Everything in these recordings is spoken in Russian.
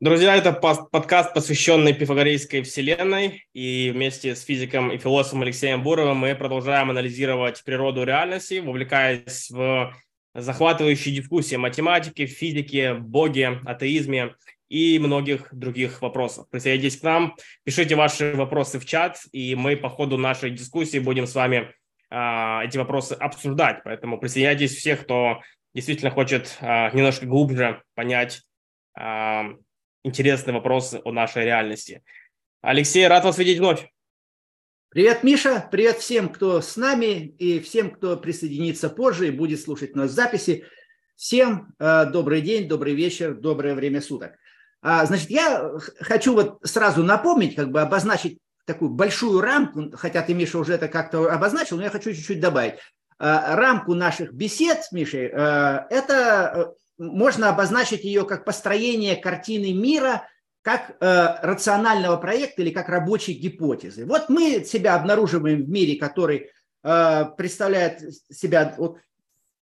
Друзья, это подкаст, посвященный пифагорейской вселенной. И вместе с физиком и философом Алексеем Буровым мы продолжаем анализировать природу реальности, вовлекаясь в захватывающие дискуссии математики, физики, боге, атеизме и многих других вопросов. Присоединяйтесь к нам, пишите ваши вопросы в чат, и мы по ходу нашей дискуссии будем с вами а, эти вопросы обсуждать. Поэтому присоединяйтесь всех, кто действительно хочет а, немножко глубже понять а, интересные вопросы о нашей реальности. Алексей, рад вас видеть вновь. Привет, Миша. Привет всем, кто с нами и всем, кто присоединится позже и будет слушать нас в записи. Всем э, добрый день, добрый вечер, доброе время суток. А, значит, я хочу вот сразу напомнить, как бы обозначить такую большую рамку, хотя ты, Миша, уже это как-то обозначил, но я хочу чуть-чуть добавить. А, рамку наших бесед с Мишей, э, это можно обозначить ее как построение картины мира, как э, рационального проекта или как рабочей гипотезы. Вот мы себя обнаруживаем в мире, который э, представляет себя вот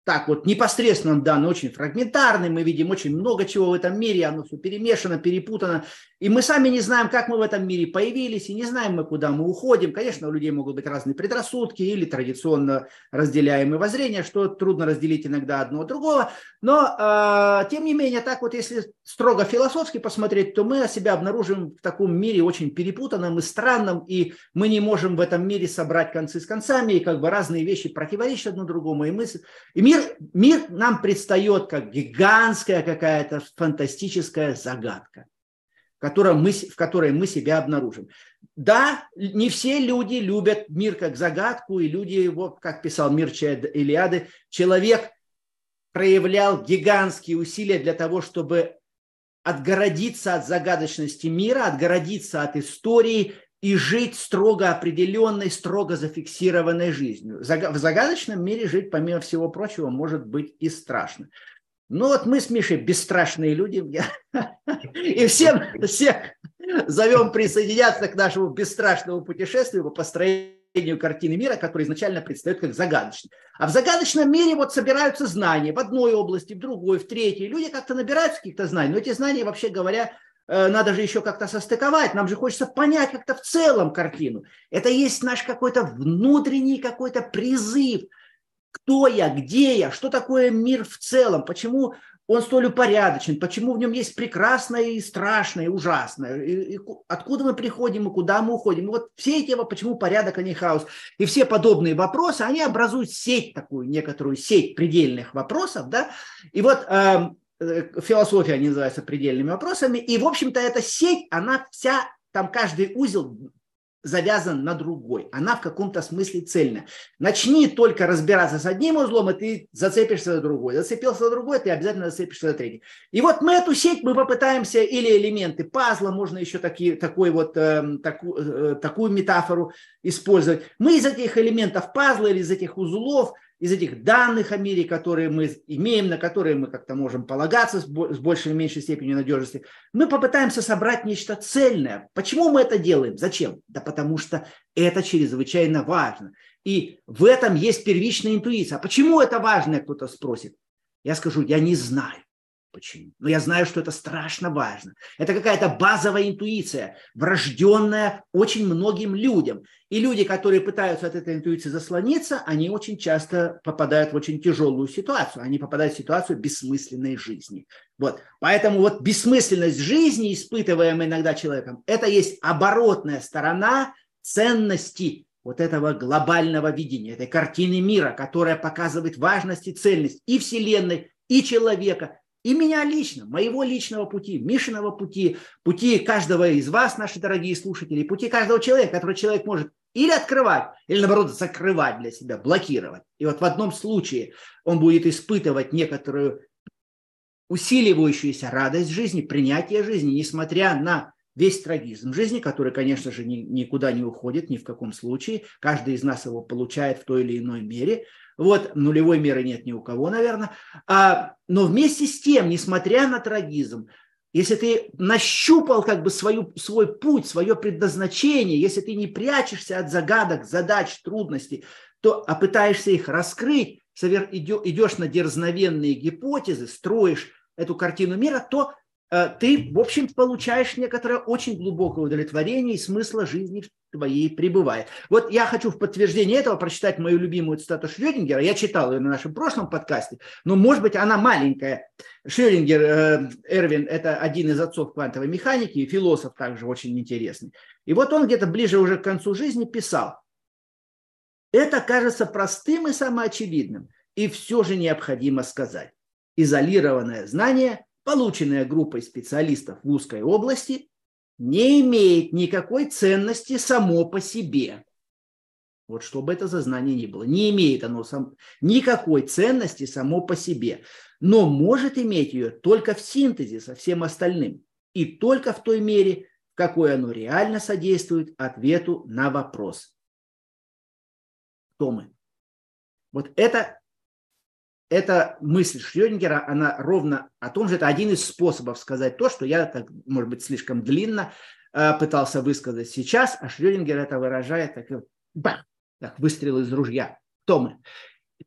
так вот непосредственно дан, очень фрагментарный, мы видим очень много чего в этом мире, оно все перемешано, перепутано, и мы сами не знаем, как мы в этом мире появились, и не знаем мы, куда мы уходим. Конечно, у людей могут быть разные предрассудки или традиционно разделяемые воззрения, что трудно разделить иногда одно от другого, но э, тем не менее, так вот, если строго философски посмотреть, то мы себя обнаружим в таком мире очень перепутанном и странном, и мы не можем в этом мире собрать концы с концами, и как бы разные вещи противоречат одно другому, и, мы, и мир мир, нам предстает как гигантская какая-то фантастическая загадка, в которой, мы, в которой мы себя обнаружим. Да, не все люди любят мир как загадку, и люди его, как писал Мирча Илиады, человек проявлял гигантские усилия для того, чтобы отгородиться от загадочности мира, отгородиться от истории и жить строго определенной, строго зафиксированной жизнью. В загадочном мире жить, помимо всего прочего, может быть и страшно. Ну вот мы с Мишей бесстрашные люди, и всем, всех зовем присоединяться к нашему бесстрашному путешествию по построению картины мира, который изначально предстает как загадочный. А в загадочном мире вот собираются знания в одной области, в другой, в третьей. Люди как-то набираются каких-то знаний, но эти знания, вообще говоря, Э, надо же еще как-то состыковать, нам же хочется понять как-то в целом картину. Это есть наш какой-то внутренний какой-то призыв. Кто я, где я, что такое мир в целом, почему он столь упорядочен, почему в нем есть прекрасное и страшное, и ужасное, и, и откуда мы приходим и куда мы уходим. И вот все эти, почему порядок, а не хаос, и все подобные вопросы, они образуют сеть такую, некоторую сеть предельных вопросов, да, и вот эм, Э, философия они называются предельными вопросами, и, в общем-то, эта сеть, она вся, там каждый узел завязан на другой. Она в каком-то смысле цельная. Начни только разбираться с одним узлом, и ты зацепишься за другой. Зацепился за другой, ты обязательно зацепишься за третий. И вот мы эту сеть, мы попытаемся, или элементы пазла, можно еще такие, такой вот, э, таку, э, такую метафору использовать. Мы из этих элементов пазла или из этих узлов – из этих данных о мире, которые мы имеем, на которые мы как-то можем полагаться с большей или меньшей степенью надежности, мы попытаемся собрать нечто цельное. Почему мы это делаем? Зачем? Да потому что это чрезвычайно важно. И в этом есть первичная интуиция. А почему это важно, кто-то спросит. Я скажу, я не знаю. Почему? Но я знаю, что это страшно важно. Это какая-то базовая интуиция, врожденная очень многим людям. И люди, которые пытаются от этой интуиции заслониться, они очень часто попадают в очень тяжелую ситуацию. Они попадают в ситуацию бессмысленной жизни. Вот. Поэтому вот бессмысленность жизни, испытываемая иногда человеком, это есть оборотная сторона ценности вот этого глобального видения, этой картины мира, которая показывает важность и цельность и Вселенной, и человека, и меня лично, моего личного пути, Мишиного пути, пути каждого из вас, наши дорогие слушатели, пути каждого человека, который человек может или открывать, или наоборот закрывать для себя, блокировать. И вот в одном случае он будет испытывать некоторую усиливающуюся радость жизни, принятие жизни, несмотря на весь трагизм жизни, который, конечно же, ни, никуда не уходит ни в каком случае. Каждый из нас его получает в той или иной мере. Вот, нулевой меры нет ни у кого, наверное. А, но вместе с тем, несмотря на трагизм, если ты нащупал как бы свою, свой путь, свое предназначение, если ты не прячешься от загадок, задач, трудностей, то а пытаешься их раскрыть, идешь на дерзновенные гипотезы, строишь эту картину мира, то ты, в общем, получаешь некоторое очень глубокое удовлетворение и смысла жизни твоей пребывает. Вот я хочу в подтверждение этого прочитать мою любимую цитату Шрёдингера. Я читал ее на нашем прошлом подкасте, но, может быть, она маленькая. Шрёдингер, э, Эрвин, это один из отцов квантовой механики, и философ также очень интересный. И вот он где-то ближе уже к концу жизни писал, это кажется простым и самоочевидным, и все же необходимо сказать. Изолированное знание, полученное группой специалистов в узкой области, не имеет никакой ценности само по себе. Вот что бы это за знание ни было. Не имеет оно сам, никакой ценности само по себе. Но может иметь ее только в синтезе со всем остальным. И только в той мере, в какой оно реально содействует ответу на вопрос. Кто мы? Вот это, эта мысль Шрёдингера, она ровно о том же, это один из способов сказать то, что я, так, может быть, слишком длинно э, пытался высказать сейчас, а Шрёдингер это выражает так, бах, так выстрел из ружья. Кто мы?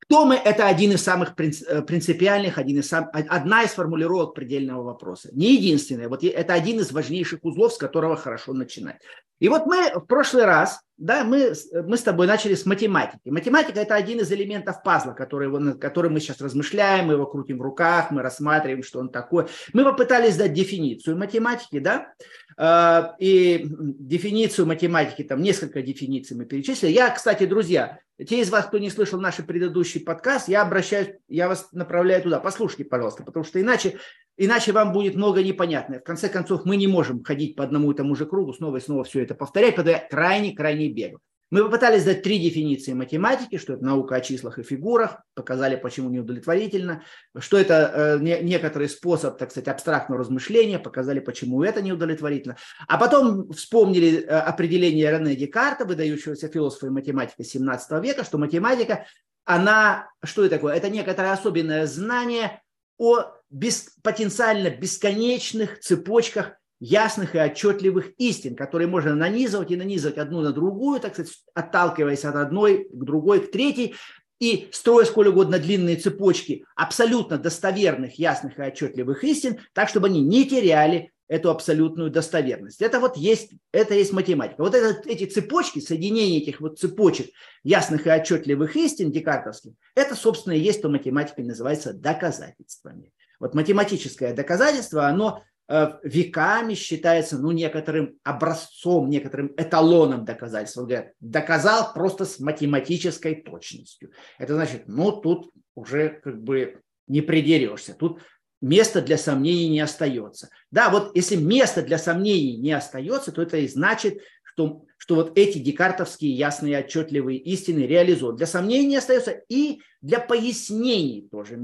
Кто мы – это один из самых э, принципиальных, один из сам, одна из формулировок предельного вопроса. Не единственная. Вот это один из важнейших узлов, с которого хорошо начинать. И вот мы в прошлый раз, да, мы, мы с тобой начали с математики. Математика – это один из элементов пазла, который, над которым мы сейчас размышляем, мы его крутим в руках, мы рассматриваем, что он такой. Мы попытались дать дефиницию математики, да, а, и дефиницию математики, там несколько дефиниций мы перечислили. Я, кстати, друзья, те из вас, кто не слышал наш предыдущий подкаст, я обращаюсь, я вас направляю туда. Послушайте, пожалуйста, потому что иначе Иначе вам будет много непонятного. В конце концов, мы не можем ходить по одному и тому же кругу, снова и снова все это повторять, потому что крайне-крайне бегу. Мы попытались дать три дефиниции математики, что это наука о числах и фигурах, показали, почему неудовлетворительно, что это э, не, некоторый способ, так сказать, абстрактного размышления, показали, почему это неудовлетворительно. А потом вспомнили э, определение Рене Декарта, выдающегося философа и математика 17 века, что математика, она, что это такое? Это некоторое особенное знание о без, потенциально бесконечных цепочках ясных и отчетливых истин, которые можно нанизывать и нанизывать одну на другую, так сказать, отталкиваясь от одной к другой, к третьей, и строя сколь угодно длинные цепочки абсолютно достоверных, ясных и отчетливых истин, так, чтобы они не теряли эту абсолютную достоверность. Это вот есть, это есть математика. Вот это, эти цепочки, соединение этих вот цепочек ясных и отчетливых истин декартовских, это, собственно, и есть, то математикой называется доказательствами. Вот математическое доказательство, оно э, веками считается ну, некоторым образцом, некоторым эталоном доказательства. Говорят, доказал просто с математической точностью. Это значит, ну тут уже как бы не придерешься. Тут места для сомнений не остается. Да, вот если места для сомнений не остается, то это и значит, что, что вот эти декартовские ясные отчетливые истины реализуют. Для сомнений не остается и для пояснений тоже.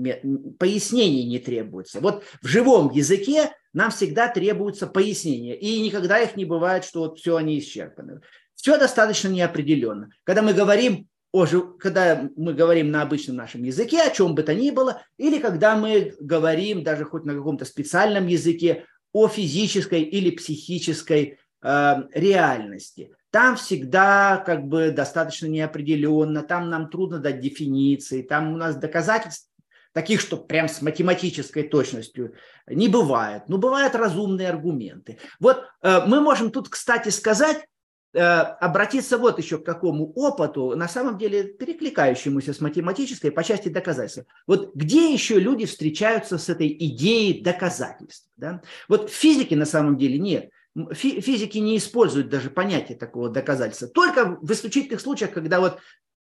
Пояснений не требуется. Вот в живом языке нам всегда требуются пояснения. И никогда их не бывает, что вот все они исчерпаны. Все достаточно неопределенно. Когда мы говорим о, когда мы говорим на обычном нашем языке, о чем бы то ни было, или когда мы говорим даже хоть на каком-то специальном языке о физической или психической реальности. Там всегда как бы достаточно неопределенно, там нам трудно дать дефиниции, там у нас доказательств таких, что прям с математической точностью не бывает. Но бывают разумные аргументы. Вот э, мы можем тут, кстати, сказать, э, обратиться вот еще к какому опыту, на самом деле перекликающемуся с математической по части доказательства. Вот где еще люди встречаются с этой идеей доказательств? Да? Вот в физике на самом деле нет физики не используют даже понятие такого доказательства. Только в исключительных случаях, когда вот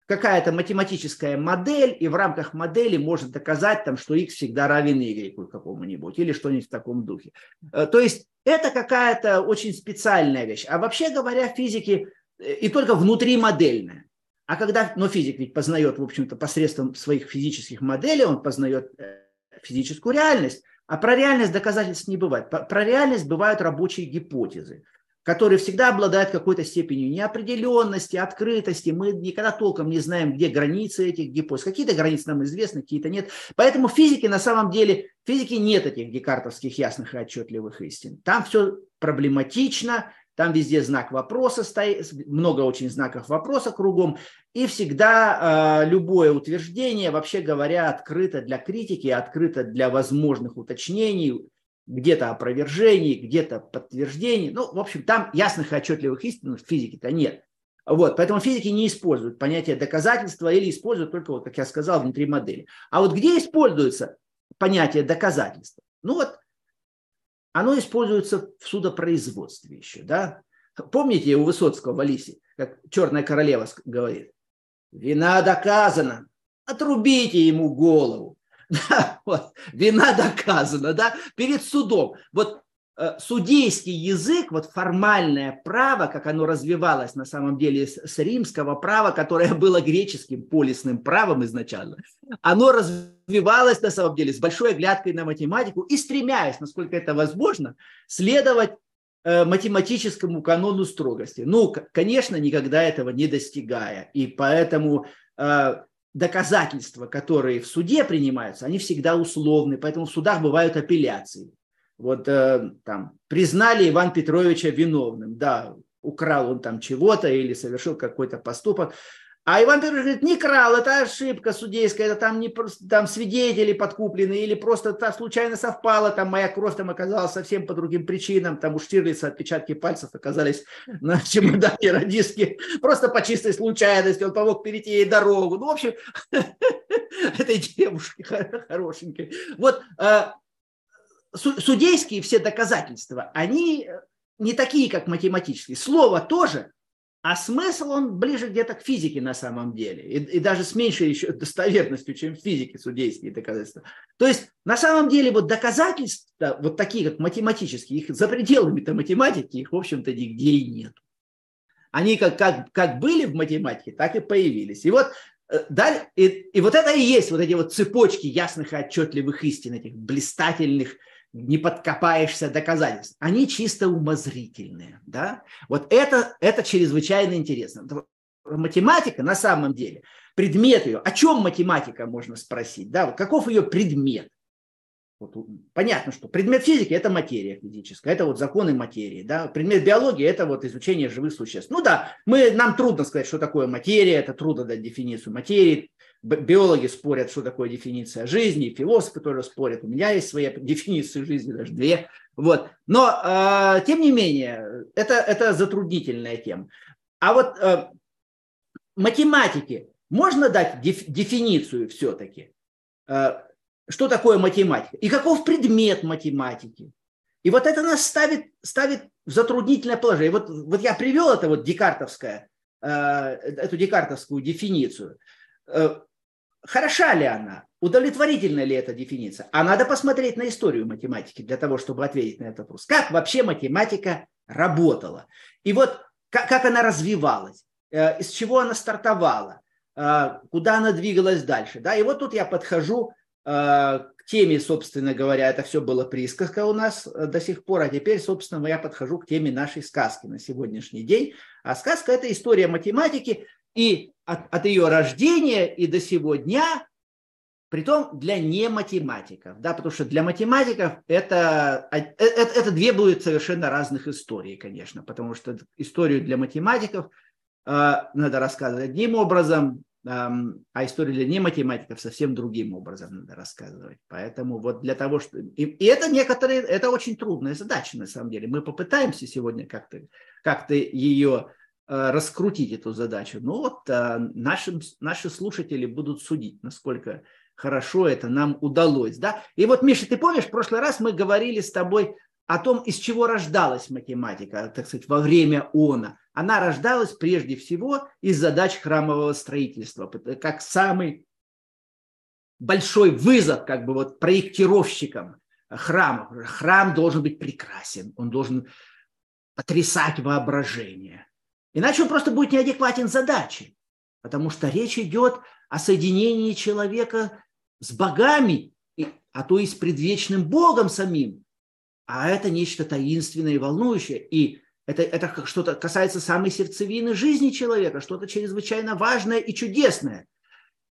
какая-то математическая модель, и в рамках модели может доказать, там, что x всегда равен y какому-нибудь, или что-нибудь в таком духе. Э, то есть это какая-то очень специальная вещь. А вообще говоря, физики э, и только внутримодельная. А когда, но физик ведь познает, в общем-то, посредством своих физических моделей, он познает э, физическую реальность, а про реальность доказательств не бывает. Про реальность бывают рабочие гипотезы, которые всегда обладают какой-то степенью неопределенности, открытости. Мы никогда толком не знаем, где границы этих гипотез. Какие-то границы нам известны, какие-то нет. Поэтому в физике на самом деле, в физике нет этих декартовских ясных и отчетливых истин. Там все проблематично, там везде знак вопроса стоит, много очень знаков вопроса кругом. И всегда э, любое утверждение, вообще говоря, открыто для критики, открыто для возможных уточнений, где-то опровержений, где-то подтверждений. Ну, в общем, там ясных и отчетливых истин в физике-то нет. Вот, поэтому физики не используют понятие доказательства или используют только, вот, как я сказал, внутри модели. А вот где используется понятие доказательства? Ну вот, оно используется в судопроизводстве еще, да? Помните у Высоцкого в Алисе, как черная королева говорит, вина доказана, отрубите ему голову. Да, вот, вина доказана, да, перед судом. Вот судейский язык, вот формальное право, как оно развивалось на самом деле с, с римского права, которое было греческим полисным правом изначально, оно развивалось на самом деле с большой оглядкой на математику и стремясь, насколько это возможно, следовать э, математическому канону строгости. Ну, конечно, никогда этого не достигая. И поэтому э, доказательства, которые в суде принимаются, они всегда условны, поэтому в судах бывают апелляции. Вот э, там признали Иван Петровича виновным, да, украл он там чего-то или совершил какой-то поступок, а Иван Петрович говорит, не крал, это ошибка судейская, это там, не, там свидетели подкуплены, или просто так случайно совпало, там моя кровь там оказалась совсем по другим причинам, там у Штирлица отпечатки пальцев оказались на чемодане радистки, просто по чистой случайности, он помог перейти ей дорогу. Ну, в общем, этой девушке хорошенькой. Вот э, судейские все доказательства, они не такие, как математические. Слово тоже, а смысл он ближе где-то к физике на самом деле. И, и даже с меньшей еще достоверностью, чем в физике судейские доказательства. То есть на самом деле вот доказательства, вот такие как математические, их за пределами-то математики, их в общем-то нигде и нет. Они как, как, как были в математике, так и появились. И вот э, далее, и, и вот это и есть вот эти вот цепочки ясных и отчетливых истин, этих блистательных не подкопаешься доказательств. Они чисто умозрительные. Да? Вот это, это чрезвычайно интересно. Математика на самом деле, предмет ее, о чем математика можно спросить, да? каков ее предмет? Вот, понятно, что предмет физики – это материя физическая, это вот законы материи. Да? Предмет биологии – это вот изучение живых существ. Ну да, мы, нам трудно сказать, что такое материя, это трудно дать дефиницию материи, биологи спорят, что такое дефиниция жизни, философы тоже спорят. У меня есть своя дефиниция жизни, даже две. Вот. Но, э, тем не менее, это, это затруднительная тема. А вот э, математике можно дать деф, дефиницию все-таки? Э, что такое математика? И каков предмет математики? И вот это нас ставит, ставит в затруднительное положение. Вот, вот я привел это вот декартовское, э, эту декартовскую дефиницию. Э, хороша ли она, удовлетворительна ли эта дефиниция. А надо посмотреть на историю математики для того, чтобы ответить на этот вопрос. Как вообще математика работала? И вот как, как она развивалась, э, из чего она стартовала, э, куда она двигалась дальше. Да? И вот тут я подхожу э, к теме, собственно говоря, это все было присказка у нас до сих пор, а теперь, собственно, я подхожу к теме нашей сказки на сегодняшний день. А сказка – это история математики, и от, от ее рождения и до сего дня, притом для не математиков, да, потому что для математиков это, это, э, это две будут совершенно разных историй, конечно, потому что историю для математиков э, надо рассказывать одним образом, э, а историю для не математиков совсем другим образом надо рассказывать. Поэтому вот для того, что... И, и это некоторые, это очень трудная задача на самом деле. Мы попытаемся сегодня как-то как ее Э, раскрутить эту задачу. Ну вот э, наши, наши слушатели будут судить, насколько хорошо это нам удалось. Да? И вот, Миша, ты помнишь, в прошлый раз мы говорили с тобой о том, из чего рождалась математика, так сказать, во время ОНА. Она рождалась прежде всего из задач храмового строительства, как самый большой вызов как бы вот проектировщикам храмов. Храм должен быть прекрасен, он должен потрясать воображение. Иначе он просто будет неадекватен задаче, потому что речь идет о соединении человека с богами, а то и с предвечным Богом самим. А это нечто таинственное и волнующее. И это, это что-то касается самой сердцевины жизни человека, что-то чрезвычайно важное и чудесное.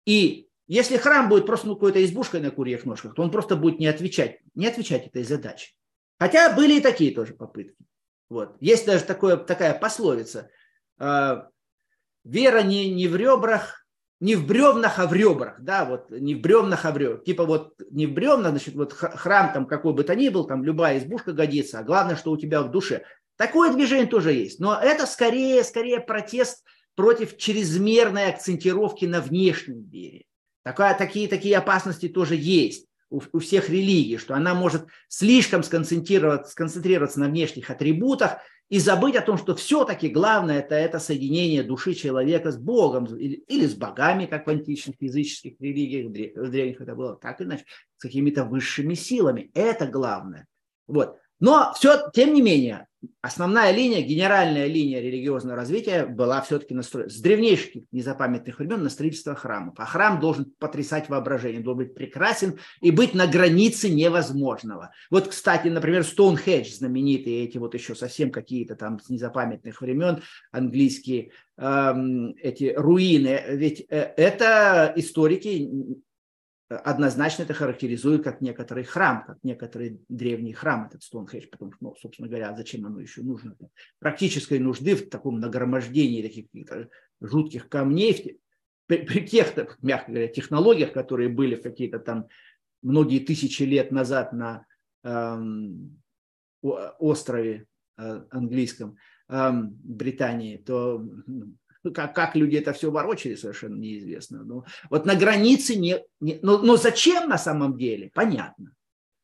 И если храм будет просто ну, какой-то избушкой на курьих ножках, то он просто будет не отвечать, не отвечать этой задаче. Хотя были и такие тоже попытки. Вот. Есть даже такое, такая пословица – вера не, не в ребрах, не в бревнах, а в ребрах, да, вот не в бревнах, а в ребрах. Типа вот не в бревнах, значит, вот храм там какой бы то ни был, там любая избушка годится, а главное, что у тебя в душе. Такое движение тоже есть, но это скорее, скорее протест против чрезмерной акцентировки на внешнем мире. Такая, такие, такие опасности тоже есть у, у всех религий, что она может слишком сконцентрироваться, сконцентрироваться на внешних атрибутах и забыть о том, что все-таки главное это, это соединение души человека с Богом или, или с богами, как в античных языческих религиях, в древних это было, так иначе, с какими-то высшими силами. Это главное. Вот. Но все, тем не менее, основная линия, генеральная линия религиозного развития была все-таки настроена с древнейших незапамятных времен на строительство храмов. А храм должен потрясать воображение, должен быть прекрасен и быть на границе невозможного. Вот, кстати, например, Стоунхедж знаменитые, эти вот еще совсем какие-то там с незапамятных времен английские эм, эти руины. Ведь э, это историки однозначно это характеризует как некоторый храм, как некоторый древний храм, этот Стоунхедж, потому что, ну, собственно говоря, зачем оно еще нужно? Практической нужды в таком нагромождении таких жутких камней, при, при тех, мягко говоря, технологиях, которые были какие-то там многие тысячи лет назад на эм, острове э, английском эм, Британии, то как, как люди это все ворочали, совершенно неизвестно. Но ну, вот на границе не... не но, но зачем на самом деле? Понятно.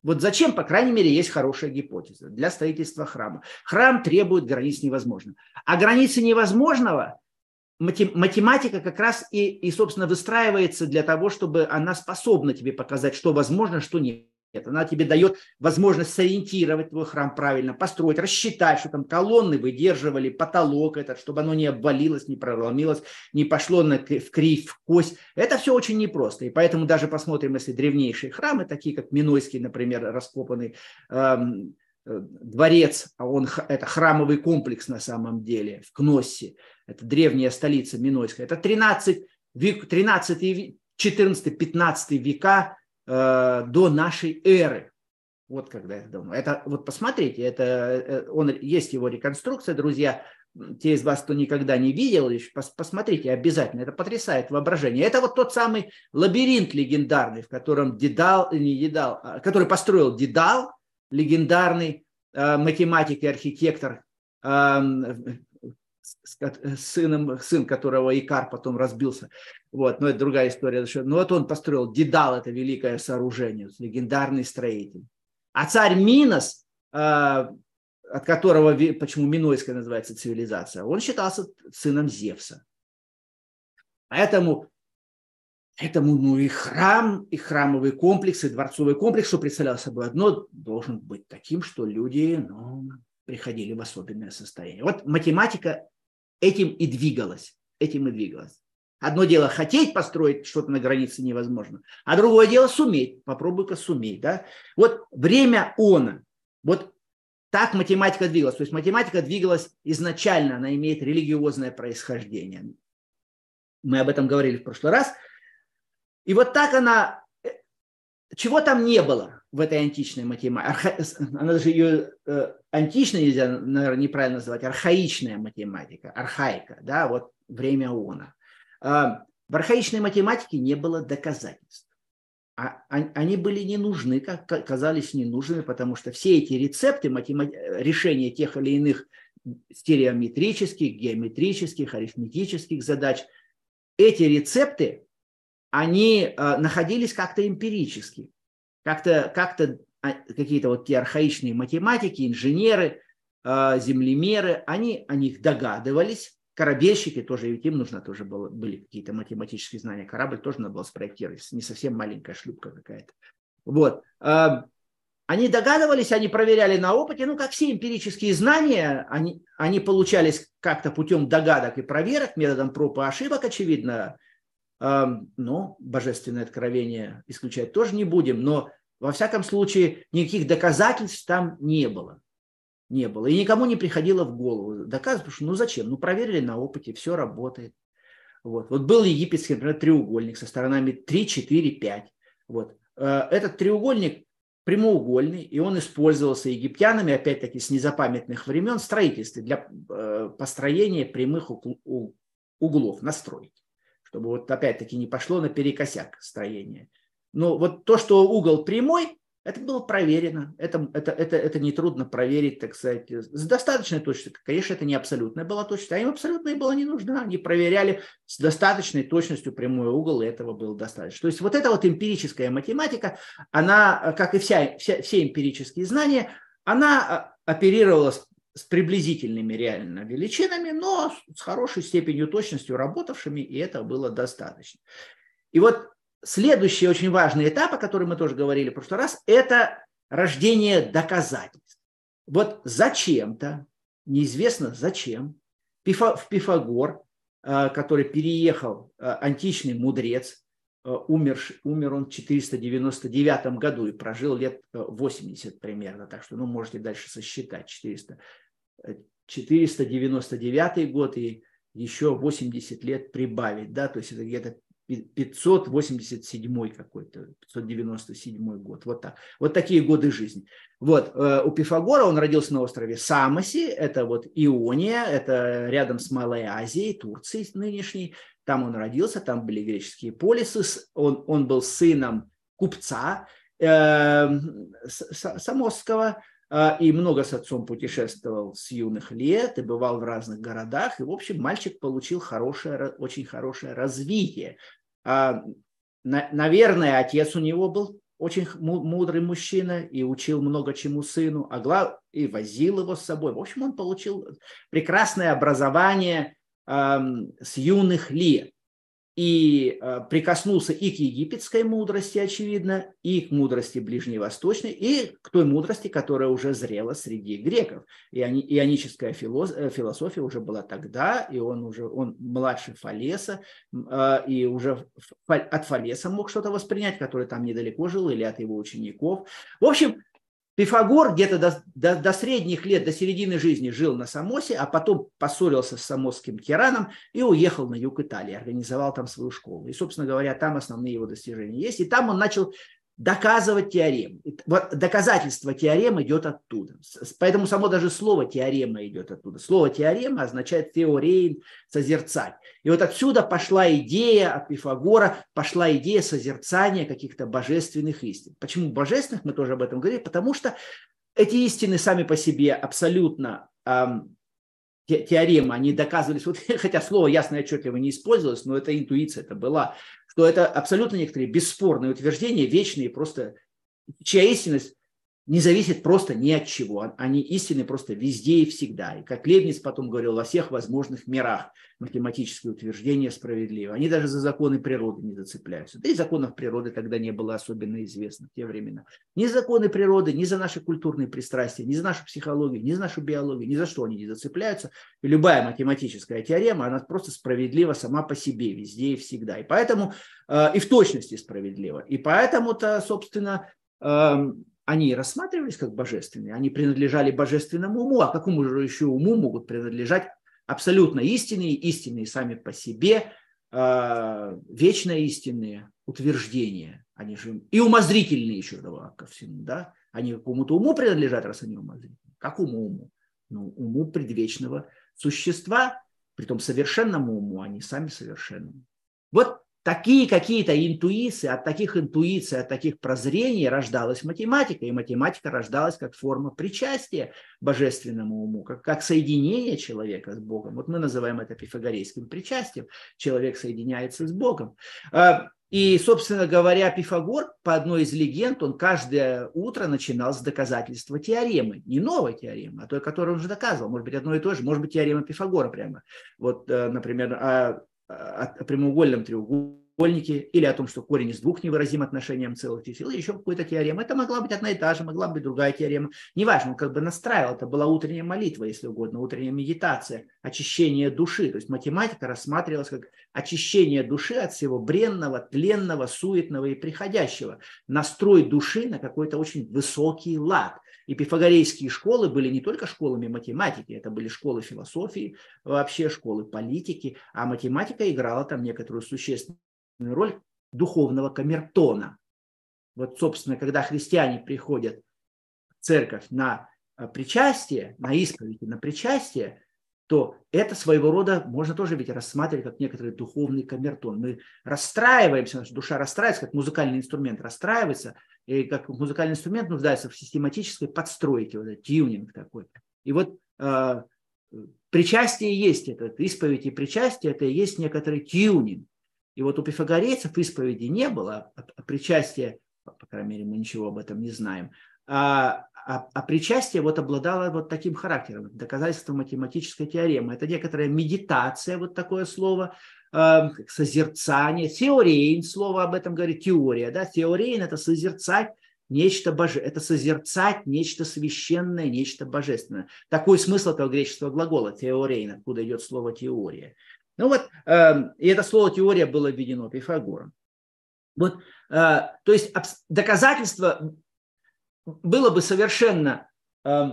Вот зачем, по крайней мере, есть хорошая гипотеза для строительства храма. Храм требует границ невозможного. А границы невозможного математика как раз и, и, собственно, выстраивается для того, чтобы она способна тебе показать, что возможно, что нет. Она тебе дает возможность сориентировать твой храм правильно, построить, рассчитать, что там колонны выдерживали, потолок этот, чтобы оно не обвалилось, не проломилось, не пошло на, в кривь, в кость. Это все очень непросто. И поэтому даже посмотрим, если древнейшие храмы, такие как Минойский, например, раскопанный эм, дворец, а он это храмовый комплекс на самом деле в Кноссе, это древняя столица Минойская, это 13 век, 13 14 15 века Э, до нашей эры. Вот когда это давно. Это, вот посмотрите, это, э, он, есть его реконструкция, друзья. Те из вас, кто никогда не видел, пос, посмотрите обязательно. Это потрясает воображение. Это вот тот самый лабиринт легендарный, в котором Дедал, не Дедал, а, который построил Дедал, легендарный э, математик и архитектор, э, с сыном, сын которого Икар потом разбился. Вот, но это другая история. Но вот он построил Дедал, это великое сооружение, легендарный строитель. А царь Минос, э, от которого, почему Минойская называется цивилизация, он считался сыном Зевса. Поэтому, поэтому ну и храм, и храмовый комплекс, и дворцовый комплекс, что представлял собой одно, должен быть таким, что люди ну, приходили в особенное состояние. Вот математика этим и двигалась, этим и двигалась. Одно дело хотеть построить что-то на границе невозможно, а другое дело суметь. Попробуй-ка суметь. Да? Вот время она. Вот так математика двигалась. То есть математика двигалась изначально, она имеет религиозное происхождение. Мы об этом говорили в прошлый раз. И вот так она... Э, чего там не было в этой античной математике? Она даже ее э, античной нельзя, наверное, неправильно называть, архаичная математика, архаика, да, вот время она. А, в архаичной математике не было доказательств. А, они были не нужны, казались ненужными, потому что все эти рецепты решения тех или иных стереометрических, геометрических, арифметических задач, эти рецепты, они а, находились как-то эмпирически, как-то как какие-то вот те архаичные математики, инженеры, землемеры, они о них догадывались, корабельщики тоже, ведь им нужно тоже было, были какие-то математические знания. Корабль тоже надо было спроектировать, не совсем маленькая шлюпка какая-то. Вот. А, они догадывались, они проверяли на опыте, ну, как все эмпирические знания, они, они получались как-то путем догадок и проверок, методом проб и ошибок, очевидно. А, но божественное откровение исключать тоже не будем, но во всяком случае никаких доказательств там не было не было. И никому не приходило в голову доказывать, что ну зачем? Ну проверили на опыте, все работает. Вот, вот был египетский, например, треугольник со сторонами 3, 4, 5. Вот. Э, этот треугольник прямоугольный, и он использовался египтянами, опять-таки, с незапамятных времен в строительстве для э, построения прямых углов, настройки чтобы вот опять-таки не пошло наперекосяк строение. Но вот то, что угол прямой, это было проверено, это, это, это, это нетрудно проверить, так сказать, с достаточной точностью. Конечно, это не абсолютная была точность, а им абсолютная была не нужна. Они проверяли с достаточной точностью прямой угол, и этого было достаточно. То есть вот эта вот эмпирическая математика, она, как и вся, вся, все эмпирические знания, она а, оперировала с, с приблизительными реально величинами, но с хорошей степенью точностью работавшими, и этого было достаточно. И вот Следующий очень важный этап, о котором мы тоже говорили в прошлый раз, это рождение доказательств. Вот зачем-то, неизвестно зачем, в Пифагор, э, который переехал, э, античный мудрец, э, умер, умер он в 499 году и прожил лет 80 примерно, так что ну, можете дальше сосчитать, 400, 499 год и еще 80 лет прибавить, да, то есть это где-то 587 какой-то, 597 год, вот так. Вот такие годы жизни. Вот, э, у Пифагора он родился на острове Самоси, это вот Иония, это рядом с Малой Азией, Турцией нынешней. Там он родился, там были греческие полисы, он, он был сыном купца э, Самосского, э, и много с отцом путешествовал с юных лет и бывал в разных городах. И, в общем, мальчик получил хорошее, очень хорошее развитие. А, наверное, отец у него был очень мудрый мужчина и учил много чему сыну, а глав... и возил его с собой. В общем, он получил прекрасное образование с юных лет и э, прикоснулся и к египетской мудрости, очевидно, и к мудрости ближневосточной, и к той мудрости, которая уже зрела среди греков. Ионическая э, философия уже была тогда, и он уже он младше Фалеса, э, и уже от Фалеса мог что-то воспринять, который там недалеко жил, или от его учеников. В общем, Пифагор где-то до, до, до средних лет, до середины жизни жил на Самосе, а потом поссорился с самосским тираном и уехал на юг Италии, организовал там свою школу. И, собственно говоря, там основные его достижения есть. И там он начал доказывать теорему. Вот доказательство теоремы идет оттуда. Поэтому само даже слово теорема идет оттуда. Слово теорема означает теорейн, созерцать. И вот отсюда пошла идея от Пифагора, пошла идея созерцания каких-то божественных истин. Почему божественных, мы тоже об этом говорили, потому что эти истины сами по себе абсолютно эм, теоремы, они доказывались, вот, хотя слово ясно и отчетливо не использовалось, но это интуиция, это была что это абсолютно некоторые бесспорные утверждения, вечные, просто чья истинность не зависит просто ни от чего. Они истинны просто везде и всегда. И как Лебниц потом говорил, во всех возможных мирах математические утверждения справедливы. Они даже за законы природы не зацепляются. Да и законов природы тогда не было особенно известно в те времена. Ни законы природы, ни за наши культурные пристрастия, ни за нашу психологию, ни за нашу биологию, ни за что они не зацепляются. И любая математическая теорема, она просто справедлива сама по себе, везде и всегда. И поэтому, э, и в точности справедлива. И поэтому-то, собственно, эм, они рассматривались как божественные, они принадлежали божественному уму, а какому же еще уму могут принадлежать абсолютно истинные, истинные сами по себе, э, вечно истинные утверждения, они же и умозрительные еще добавок ко всему, да, они какому-то уму принадлежат, раз они умозрительные. Какому уму? Ну, уму предвечного существа, при том совершенному уму, они сами совершенны. Вот такие какие-то интуиции, от таких интуиций, от таких прозрений рождалась математика, и математика рождалась как форма причастия божественному уму, как, как соединение человека с Богом. Вот мы называем это пифагорейским причастием. Человек соединяется с Богом. А, и, собственно говоря, Пифагор, по одной из легенд, он каждое утро начинал с доказательства теоремы. Не новой теоремы, а той, которую он уже доказывал. Может быть, одно и то же. Может быть, теорема Пифагора прямо. Вот, э, например, а о прямоугольном треугольнике, или о том, что корень из двух невыразим отношением целых чисел, или еще какой-то теорема. Это могла быть одна и та же, могла быть другая теорема. Неважно, он как бы настраивал, это была утренняя молитва, если угодно, утренняя медитация, очищение души. То есть математика рассматривалась как очищение души от всего бренного, тленного, суетного и приходящего. Настрой души на какой-то очень высокий лад – и пифагорейские школы были не только школами математики, это были школы философии, вообще школы политики, а математика играла там некоторую существенную роль духовного камертона. Вот, собственно, когда христиане приходят в церковь на э, причастие, на исповедь на причастие, то это своего рода можно тоже ведь рассматривать как некоторый духовный камертон. Мы расстраиваемся, наша душа расстраивается, как музыкальный инструмент расстраивается, и как музыкальный инструмент нуждается в систематической подстройке, вот этот тюнинг такой. И вот э, причастие есть это, исповедь и причастие, это и есть некоторый тюнинг. И вот у пифагорейцев исповеди не было, а, а причастие, по крайней мере, мы ничего об этом не знаем, а, а, а причастие вот обладало вот таким характером, доказательство математической теоремы. Это некоторая медитация, вот такое слово, э, созерцание. Теорейн, слово об этом говорит, теория. Да? Теорейн – это созерцать нечто боже, это созерцать нечто священное, нечто божественное. Такой смысл этого греческого глагола теорейн, откуда идет слово теория. Ну вот, э, и это слово теория было введено Пифагором. Вот, э, то есть доказательство было бы совершенно э,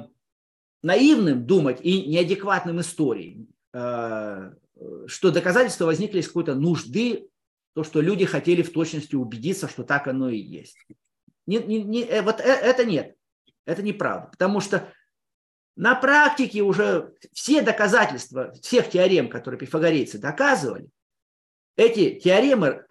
наивным думать и неадекватным историей, э, что доказательства возникли из какой-то нужды, то, что люди хотели в точности убедиться, что так оно и есть. Не, не, не, э, вот это нет, это неправда, потому что на практике уже все доказательства всех теорем, которые пифагорейцы доказывали, эти теоремы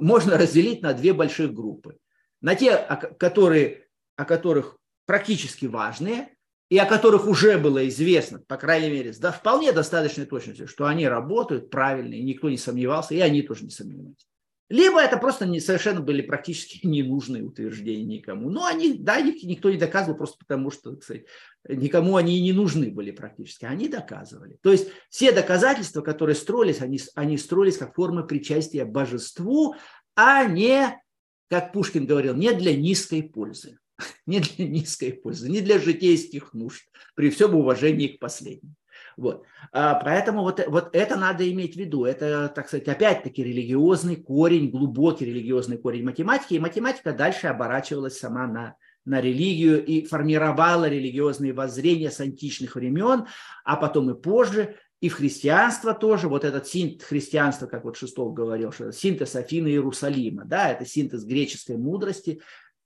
можно разделить на две больших группы. На те, которые о которых практически важные, и о которых уже было известно, по крайней мере, да, вполне достаточной точностью, что они работают правильно, и никто не сомневался, и они тоже не сомневались. Либо это просто не, совершенно были практически ненужные утверждения никому. Но они, да, их никто не доказывал просто потому, что, кстати, никому они и не нужны были практически. Они доказывали. То есть все доказательства, которые строились, они, они строились как формы причастия божеству, а не, как Пушкин говорил, не для низкой пользы. не для низкой пользы, не для житейских нужд, при всем уважении к последним. Вот. А поэтому вот, вот это надо иметь в виду. Это, так сказать, опять-таки религиозный корень, глубокий религиозный корень математики. И математика дальше оборачивалась сама на, на религию и формировала религиозные воззрения с античных времен, а потом и позже, и в христианство тоже, вот этот синтез христианства, как вот Шестов говорил, что синтез Афины и Иерусалима, да, это синтез греческой мудрости,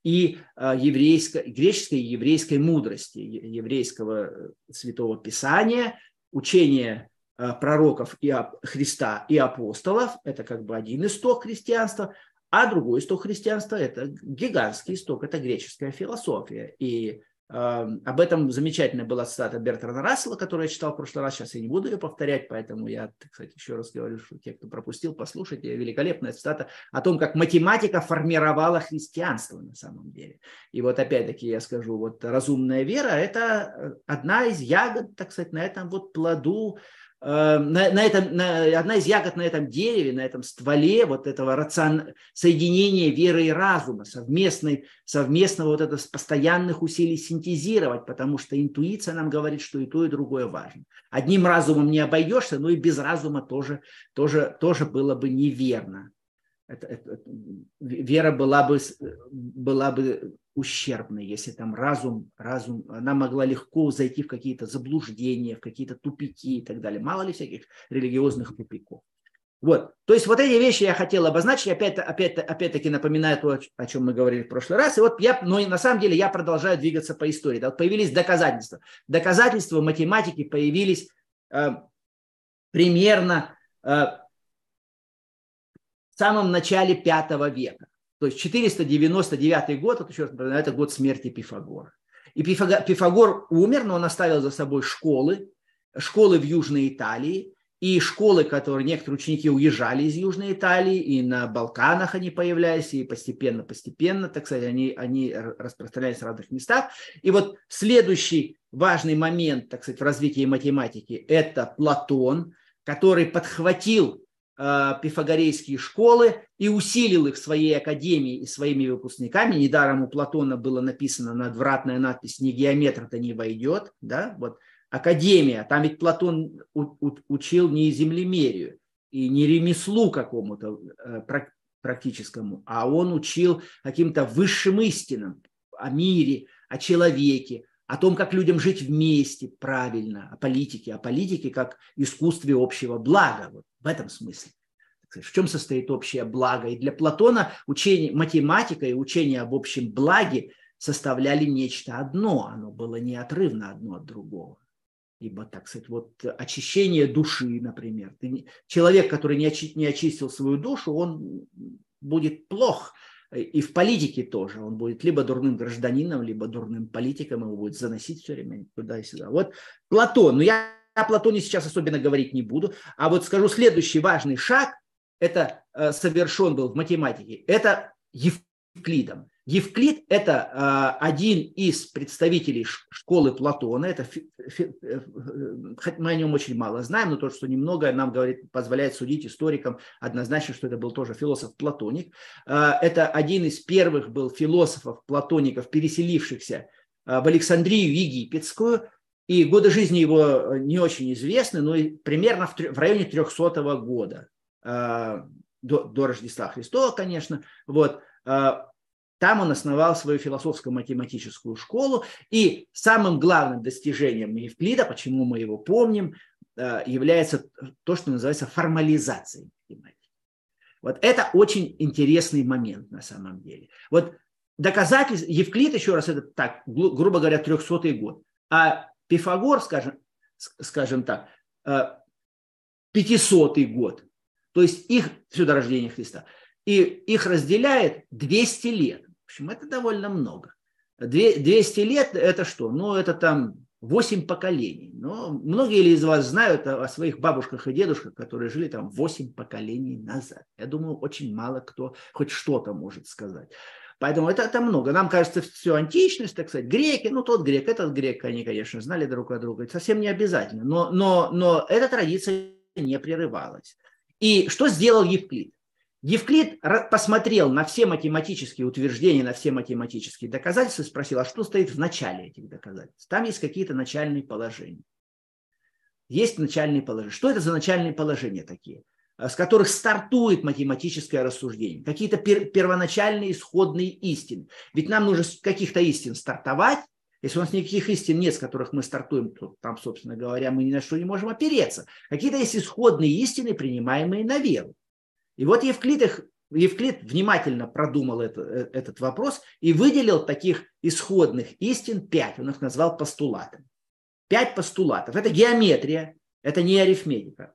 и а, еврейской, греческой и еврейской мудрости, еврейского э, святого писания, учения а, пророков и Христа и апостолов, это как бы один исток христианства, а другой исток христианства – это гигантский исток, это греческая философия. И об этом замечательная была цитата Бертрана Рассела, которую я читал в прошлый раз, сейчас я не буду ее повторять, поэтому я, кстати, еще раз говорю, что те, кто пропустил, послушайте, великолепная цитата о том, как математика формировала христианство на самом деле. И вот опять-таки я скажу, вот разумная вера – это одна из ягод, так сказать, на этом вот плоду Э, на, на этом, на, одна из ягод на этом дереве, на этом стволе вот этого рацион, соединения веры и разума, совместной, совместного вот это постоянных усилий синтезировать, потому что интуиция нам говорит, что и то, и другое важно. Одним разумом не обойдешься, но и без разума тоже, тоже, тоже было бы неверно. Это, это, вера была бы, была бы ущербной, если там разум, разум, она могла легко зайти в какие-то заблуждения, в какие-то тупики и так далее. Мало ли всяких религиозных тупиков. Вот. То есть вот эти вещи я хотел обозначить, опять, опять, опять-таки напоминаю то, о чем мы говорили в прошлый раз. И вот я, но на самом деле я продолжаю двигаться по истории. Да, вот появились доказательства. Доказательства математики появились э, примерно э, в самом начале V века. То есть 499 год, вот еще раз это год смерти Пифагора. И Пифагор, Пифагор умер, но он оставил за собой школы, школы в Южной Италии, и школы, которые некоторые ученики уезжали из Южной Италии, и на Балканах они появлялись, и постепенно-постепенно, так сказать, они, они распространялись в разных местах. И вот следующий важный момент, так сказать, в развитии математики – это Платон, который подхватил пифагорейские школы и усилил их своей академией и своими выпускниками. Недаром у Платона было написано надвратная надпись «Не геометр-то не войдет». Да? Вот. Академия, там ведь Платон учил не землемерию и не ремеслу какому-то э, практическому, а он учил каким-то высшим истинам о мире, о человеке, о том, как людям жить вместе правильно, о политике, о политике как искусстве общего блага. Вот в этом смысле. В чем состоит общее благо? И для Платона учение, математика и учение об общем благе составляли нечто одно. Оно было неотрывно одно от другого. либо, так сказать, вот очищение души, например. Ты, человек, который не, очи, не очистил свою душу, он будет плох. И в политике тоже. Он будет либо дурным гражданином, либо дурным политиком, его будет заносить все время туда и сюда. Вот Платон. Но я о Платоне сейчас особенно говорить не буду. А вот скажу, следующий важный шаг, это э, совершен был в математике, это Евклидом. Евклид – это э, один из представителей школы Платона. Это фи, э, мы о нем очень мало знаем, но то, что немного нам говорит, позволяет судить историкам однозначно, что это был тоже философ-платоник. Э, это один из первых был философов-платоников, переселившихся в Александрию Египетскую. И годы жизни его не очень известны, но примерно в районе 300 года до, до Рождества Христова, конечно. Вот там он основал свою философско-математическую школу. И самым главным достижением Евклида, почему мы его помним, э, является то, что называется формализацией математики. Вот это очень интересный момент на самом деле. Вот доказательство, Евклид, еще раз, это так, грубо говоря, 300 год. А Пифагор, скажем, скажем так, 500 э, год. То есть их, все до рождения Христа. И их разделяет 200 лет. В общем, это довольно много. 200 лет – это что? Ну, это там 8 поколений. Но многие из вас знают о своих бабушках и дедушках, которые жили там 8 поколений назад. Я думаю, очень мало кто хоть что-то может сказать. Поэтому это, это много. Нам кажется, все античность, так сказать, греки, ну тот грек, этот грек, они, конечно, знали друг о друга. Это совсем не обязательно. Но, но, но эта традиция не прерывалась. И что сделал Евклид? Евклид посмотрел на все математические утверждения, на все математические доказательства и спросил, а что стоит в начале этих доказательств? Там есть какие-то начальные положения. Есть начальные положения. Что это за начальные положения такие? Э, с которых стартует математическое рассуждение. Какие-то пер- первоначальные исходные истины. Ведь нам нужно с каких-то истин стартовать. Если у нас никаких истин нет, с которых мы стартуем, то там, собственно говоря, мы ни на что не можем опереться. Какие-то есть исходные истины, принимаемые на веру. И вот Евклид, их, Евклид внимательно продумал это, э, этот вопрос и выделил таких исходных истин пять. Он их назвал постулатами. Пять постулатов. Это геометрия, это не арифметика.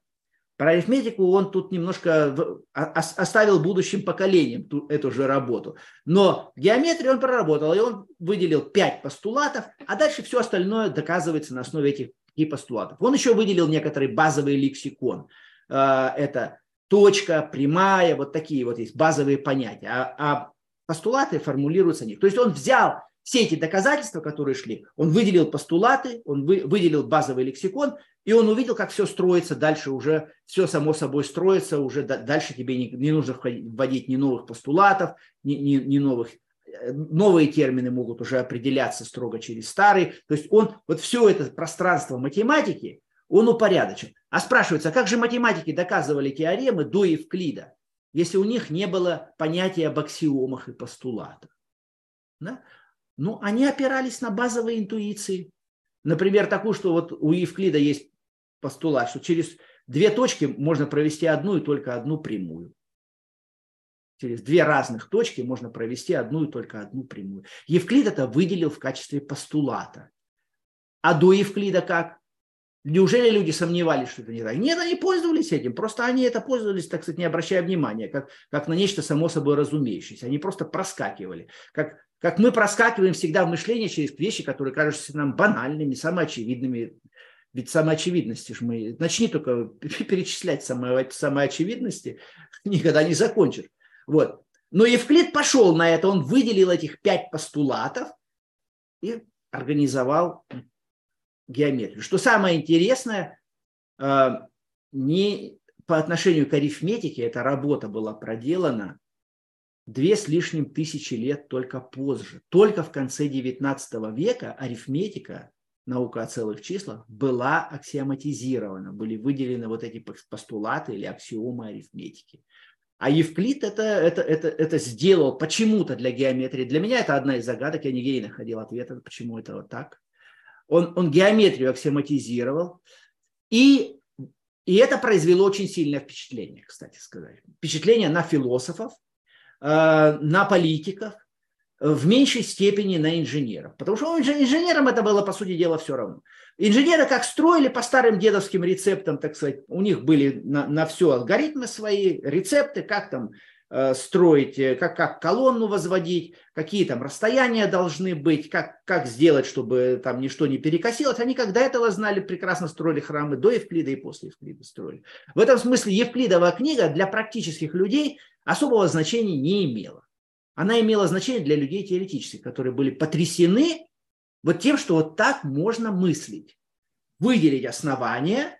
Про арифметику он тут немножко оставил будущим поколениям эту же работу. Но геометрию он проработал, и он выделил пять постулатов, а дальше все остальное доказывается на основе этих постулатов. Он еще выделил некоторый базовый лексикон. Э, это точка, прямая, вот такие вот есть базовые понятия. А, а постулаты формулируются них. То есть он взял все эти доказательства, которые шли, он выделил постулаты, он вы, выделил базовый лексикон, и он увидел, как все строится дальше уже, все само собой строится, уже дальше тебе не, не нужно вводить ни новых постулатов, ни, ни, ни новых э, новые термины могут уже определяться строго через старые. То есть он вот все это пространство математики, он упорядочен. А спрашивается, как же математики доказывали теоремы до Евклида, если у них не было понятия об аксиомах и постулатах? Да? Ну, они опирались на базовые интуиции. Например, такую, что вот у Евклида есть постулат, что через две точки можно провести одну и только одну прямую. Через две разных точки можно провести одну и только одну прямую. Евклид это выделил в качестве постулата. А до Евклида как? Неужели люди сомневались, что это не так? Нет, они пользовались этим. Просто они это пользовались, так сказать, не обращая внимания, как, как на нечто само собой разумеющееся. Они просто проскакивали. Как, как мы проскакиваем всегда в мышлении через вещи, которые кажутся нам банальными, самоочевидными. Ведь самоочевидности ж мы... Начни только перечислять самые, самоочевидности, никогда не закончишь. Вот. Но Евклид пошел на это, он выделил этих пять постулатов и организовал геометрию. Что самое интересное, э, не по отношению к арифметике эта работа была проделана две с лишним тысячи лет только позже. Только в конце XIX века арифметика, наука о целых числах, была аксиоматизирована, были выделены вот эти постулаты или аксиомы арифметики. А Евклид это, это, это, это сделал почему-то для геометрии. Для меня это одна из загадок, я нигде не находил ответа, почему это вот так он, он геометрию аксиоматизировал, и, и это произвело очень сильное впечатление, кстати сказать. Впечатление на философов, э, на политиков, в меньшей степени на инженеров. Потому что инженерам это было, по сути дела, все равно. Инженеры как строили по старым дедовским рецептам, так сказать, у них были на, на все алгоритмы свои, рецепты, как там строить, э, как, как колонну возводить, какие там расстояния должны быть, как, как сделать, чтобы там ничто не перекосилось. Они до этого знали, прекрасно строили храмы до Евклида и после Евклида строили. В этом смысле Евклидова книга для практических людей особого значения не имела она имела значение для людей теоретических, которые были потрясены вот тем, что вот так можно мыслить. Выделить основание,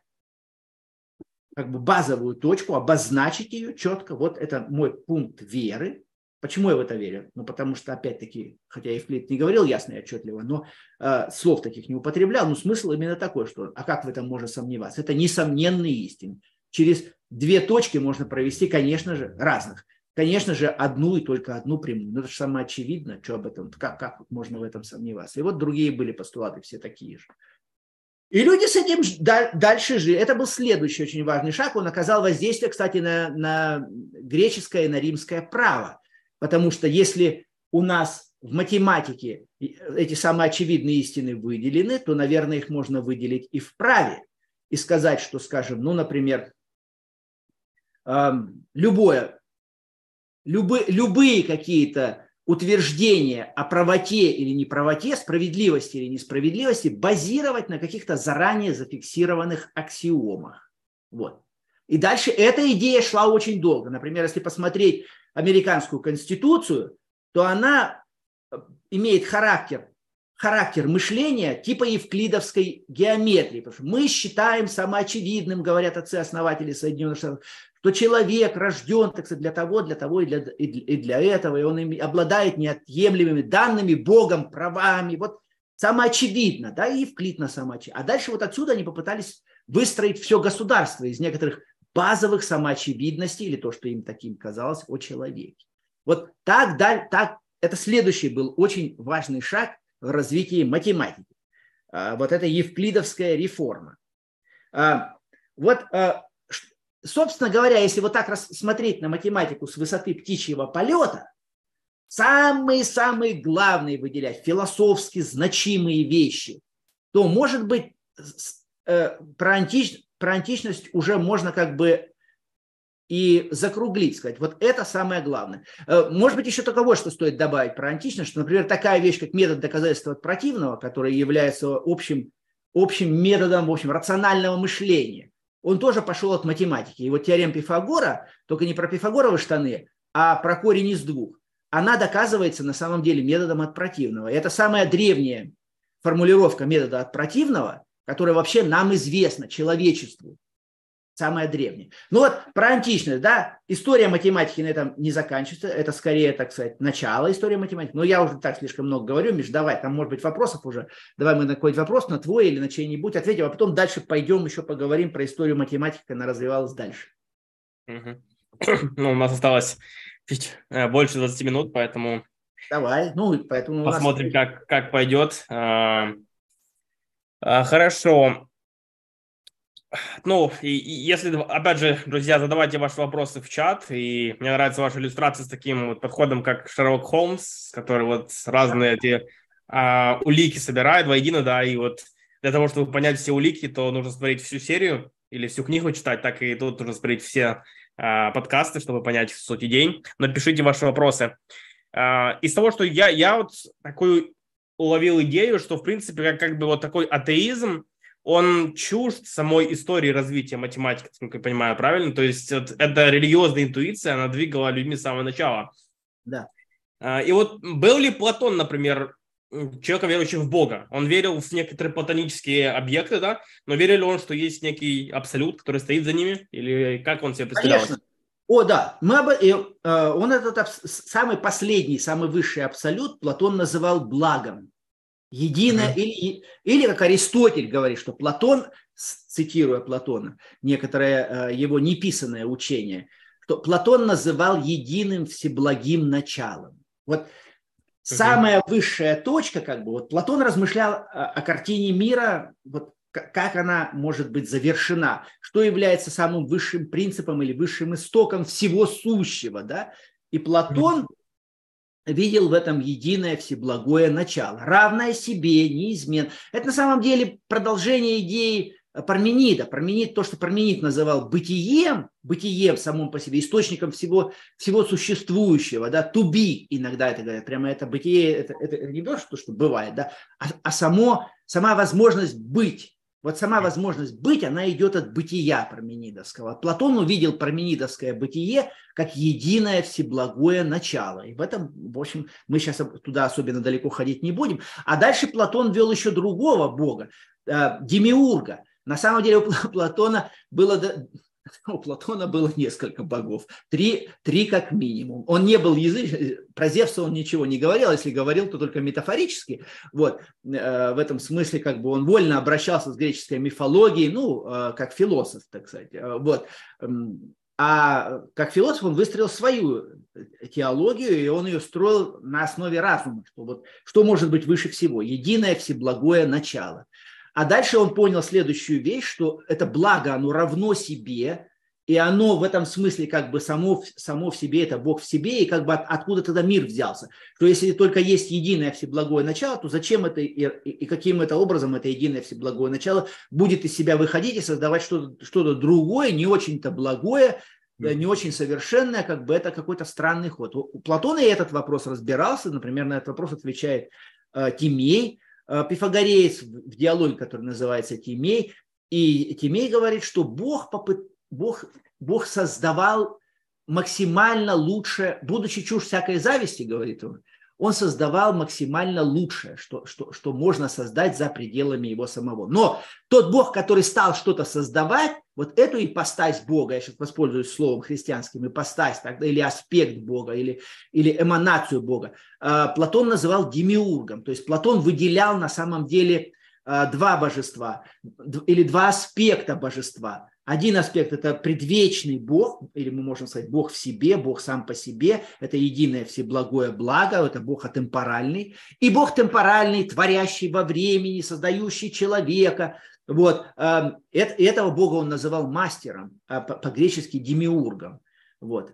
как бы базовую точку, обозначить ее четко. Вот это мой пункт веры. Почему я в это верю? Ну, потому что, опять-таки, хотя Евклид не говорил ясно и отчетливо, но э, слов таких не употреблял, но смысл именно такой, что а как в этом можно сомневаться? Это несомненные истины. Через две точки можно провести, конечно же, разных конечно же, одну и только одну прямую. Ну, это же самое очевидно, что об этом, как, как можно в этом сомневаться. И вот другие были постулаты все такие же. И люди с этим дальше жили. Это был следующий очень важный шаг. Он оказал воздействие, кстати, на, на греческое и на римское право. Потому что если у нас в математике эти самые очевидные истины выделены, то, наверное, их можно выделить и в праве. И сказать, что, скажем, ну, например, любое любы, любые какие-то утверждения о правоте или неправоте, справедливости или несправедливости базировать на каких-то заранее зафиксированных аксиомах. Вот. И дальше эта идея шла очень долго. Например, если посмотреть американскую конституцию, то она э, имеет характер, характер мышления типа евклидовской геометрии. Потому что мы считаем самоочевидным, говорят отцы-основатели Соединенных Штатов, что человек рожден, так сказать, для того, для того и для, и для этого, и он обладает неотъемлемыми данными Богом, правами. Вот самое очевидно, да, и вклит на самоочевидно. А дальше вот отсюда они попытались выстроить все государство из некоторых базовых самоочевидностей, или то, что им таким казалось, о человеке. Вот так, да, так, это следующий был очень важный шаг в развитии математики. А, вот это евклидовская реформа. А, вот а, собственно говоря, если вот так смотреть на математику с высоты птичьего полета, самые-самые главные выделять, философски значимые вещи, то, может быть, э, про, антич, про античность уже можно как бы и закруглить, сказать, вот это самое главное. Э, может быть, еще только вот что стоит добавить про античность, что, например, такая вещь, как метод доказательства от противного, который является общим, общим методом, в общем, рационального мышления – он тоже пошел от математики. И вот теорема Пифагора, только не про Пифагоровы штаны, а про корень из двух, она доказывается на самом деле методом от противного. И это самая древняя формулировка метода от противного, которая вообще нам известна, человечеству самая древняя. Ну вот про античность, да, история математики на этом не заканчивается, это скорее, так сказать, начало истории математики. Но я уже так слишком много говорю, Миш, давай, там может быть вопросов уже, давай мы на какой-нибудь вопрос, на твой или на чей-нибудь ответим, а потом дальше пойдем еще поговорим про историю математики, как она развивалась дальше. Ну, у нас осталось чуть э, больше 20 минут, поэтому... Давай, ну, поэтому... Посмотрим, нас... как, как пойдет. А, а, хорошо. Ну, и, и если, опять же, друзья, задавайте ваши вопросы в чат, и мне нравится ваша иллюстрация с таким вот подходом, как Шерлок Холмс, который вот разные эти а, улики собирает воедино, да, и вот для того, чтобы понять все улики, то нужно смотреть всю серию или всю книгу читать, так и тут нужно смотреть все а, подкасты, чтобы понять суть идей. Напишите ваши вопросы. А, из того, что я, я вот такую уловил идею, что, в принципе, как, как бы вот такой атеизм, он чужд самой истории развития математики, как я понимаю, правильно? То есть это, это религиозная интуиция, она двигала людьми с самого начала. Да. А, и вот был ли Платон, например, человеком, верующим в Бога? Он верил в некоторые платонические объекты, да? Но верил ли он, что есть некий абсолют, который стоит за ними? Или как он себе представлял? Конечно. О, да. Мы об... Э, он этот самый последний, самый высший абсолют Платон называл благом. Единое, mm-hmm. или, или как Аристотель говорит, что Платон, цитируя Платона, некоторое э, его неписанное учение, что Платон называл единым всеблагим началом. Вот самая высшая точка, как бы, вот Платон размышлял о, о картине мира, вот как она может быть завершена, что является самым высшим принципом или высшим истоком всего сущего, да? И Платон видел в этом единое всеблагое начало, равное себе, неизмен. Это на самом деле продолжение идеи Парменида. Парменид, то, что Парменид называл бытием, бытием самым по себе, источником всего, всего существующего, да, to be, иногда это говорят, прямо это бытие, это, это не то, что, что бывает, да, а, а само, сама возможность быть. Вот сама возможность быть, она идет от бытия парменидовского. Платон увидел парменидовское бытие как единое всеблагое начало. И в этом, в общем, мы сейчас туда особенно далеко ходить не будем. А дальше Платон вел еще другого бога, э, Демиурга. На самом деле у Платона было у Платона было несколько богов, три, три как минимум. Он не был язык, про Зевса он ничего не говорил, если говорил, то только метафорически. Вот, э, в этом смысле как бы он вольно обращался с греческой мифологией, ну, э, как философ, так сказать. Э, вот. А как философ он выстроил свою теологию, и он ее строил на основе разума, что, вот, что может быть выше всего, единое всеблагое начало – а дальше он понял следующую вещь, что это благо, оно равно себе, и оно в этом смысле как бы само, само в себе, это Бог в себе, и как бы от, откуда тогда мир взялся. Что если только есть единое всеблагое начало, то зачем это и, и каким это образом это единое всеблагое начало будет из себя выходить и создавать что-то, что другое, не очень-то благое, не очень совершенное, как бы это какой-то странный ход. У Платона и этот вопрос разбирался, например, на этот вопрос отвечает э, Тимей, Э, пифагореец в диалоге, который называется Тимей, и Тимей говорит, что Бог, попыт... Бог, Бог создавал максимально лучше, будучи чушь всякой зависти, говорит он, он создавал максимально лучшее, что, что, что можно создать за пределами его самого. Но тот Бог, который стал что-то создавать, вот эту ипостась Бога, я сейчас воспользуюсь словом христианским, ипостась, тогда, или аспект Бога, или, или эманацию Бога, э, Платон называл демиургом. То есть Платон выделял на самом деле э, два божества или два аспекта божества. Один аспект – это предвечный Бог, или мы можем сказать Бог в себе, Бог сам по себе. Это единое всеблагое благо, это Бог атемпоральный. И Бог темпоральный, творящий во времени, создающий человека. Вот. Эм, этого Бога он называл мастером, а по-гречески демиургом. Вот.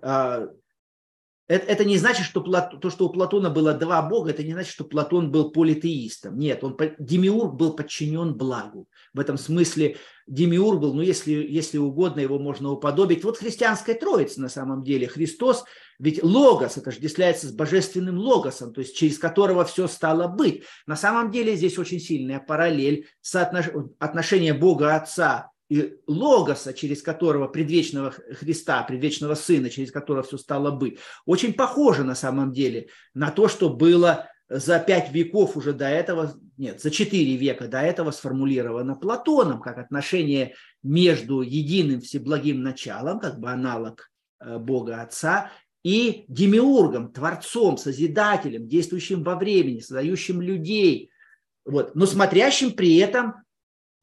Это, это не значит, что Плат, то, что у Платона было два бога, это не значит, что Платон был политеистом. Нет, он, Демиург был подчинен благу. В этом смысле Демиург был, ну, если, если угодно, его можно уподобить. Вот христианская троица на самом деле. Христос, ведь логос отождествляется с божественным логосом, то есть через которого все стало быть. На самом деле здесь очень сильная параллель соотнош... отношения Бога Отца и логоса, через которого предвечного Христа, предвечного Сына, через которого все стало быть, очень похоже на самом деле на то, что было за пять веков уже до этого, нет, за четыре века до этого сформулировано Платоном, как отношение между единым всеблагим началом, как бы аналог э, Бога Отца, и демиургом, творцом, созидателем, действующим во времени, создающим людей, вот, но смотрящим при этом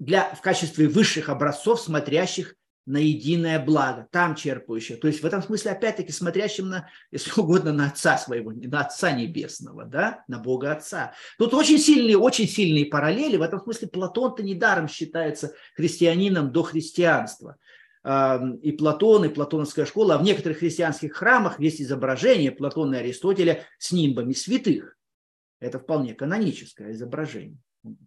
для, в качестве высших образцов, смотрящих на единое благо, там черпающих. То есть в этом смысле, опять-таки, смотрящим на, если угодно, на Отца своего, на Отца Небесного, да, на Бога Отца. Тут очень сильные, очень сильные параллели. В этом смысле Платон-то недаром считается христианином до христианства. И Платон, и Платоновская школа, а в некоторых христианских храмах есть изображение Платона и Аристотеля с нимбами святых. Это вполне каноническое изображение.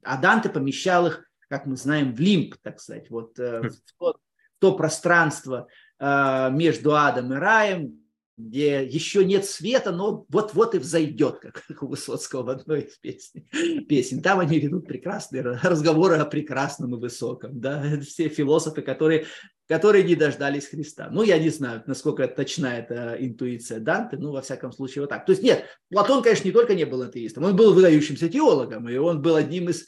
А Данте помещал их как мы знаем, в лимб, так сказать, вот э, в то, в то пространство э, между адом и раем, где еще нет света, но вот-вот и взойдет, как у Высоцкого в одной из песен. песен. Там они ведут прекрасные разговоры о прекрасном и высоком. Да? Это все философы, которые, которые не дождались Христа. Ну, я не знаю, насколько точна эта интуиция Данте, ну, во всяком случае, вот так. То есть, нет, Платон, конечно, не только не был атеистом, он был выдающимся теологом, и он был одним из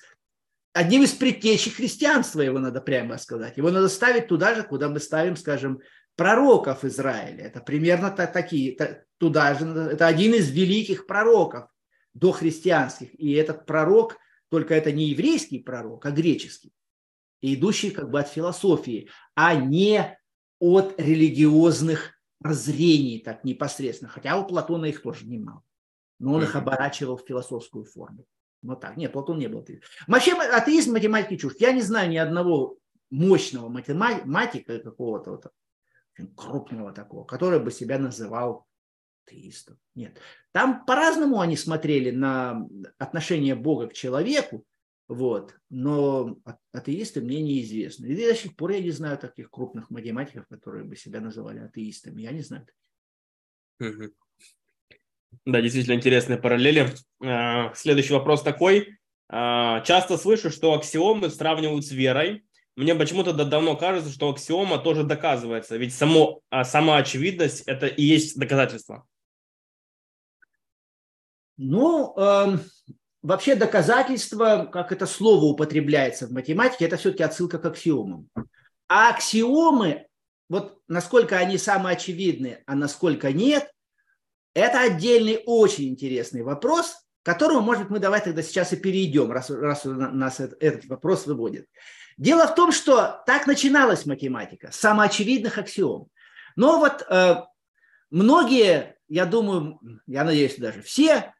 одним из предтечей христианства, его надо прямо сказать. Его надо ставить туда же, куда мы ставим, скажем, пророков Израиля. Это примерно такие, туда же, это один из великих пророков дохристианских. И этот пророк, только это не еврейский пророк, а греческий. И идущий как бы от философии, а не от религиозных прозрений так непосредственно. Хотя у Платона их тоже немало. Но он их оборачивал в философскую форму. Вот так. Нет, Платон не был атеистом. Вообще атеизм математики чушь. Я не знаю ни одного мощного математика какого-то вот, крупного такого, который бы себя называл атеистов. Нет. Там по-разному они смотрели на отношение Бога к человеку, вот. Но атеисты мне неизвестны. И до сих пор я не знаю таких крупных математиков, которые бы себя называли атеистами. Я не знаю. Да, действительно интересные параллели. А, следующий вопрос такой. А, часто слышу, что аксиомы сравнивают с верой. Мне почему-то давно кажется, что аксиома тоже доказывается, ведь само, а, сама очевидность – это и есть доказательство. Ну, э, вообще доказательство, как это слово употребляется в математике, это все-таки отсылка к аксиомам. А аксиомы, вот насколько они самоочевидны, а насколько нет, это отдельный очень интересный вопрос, к которому, может быть, мы давай тогда сейчас и перейдем, раз, раз нас этот вопрос выводит. Дело в том, что так начиналась математика, самоочевидных аксиом. Но вот э, многие, я думаю, я надеюсь, даже все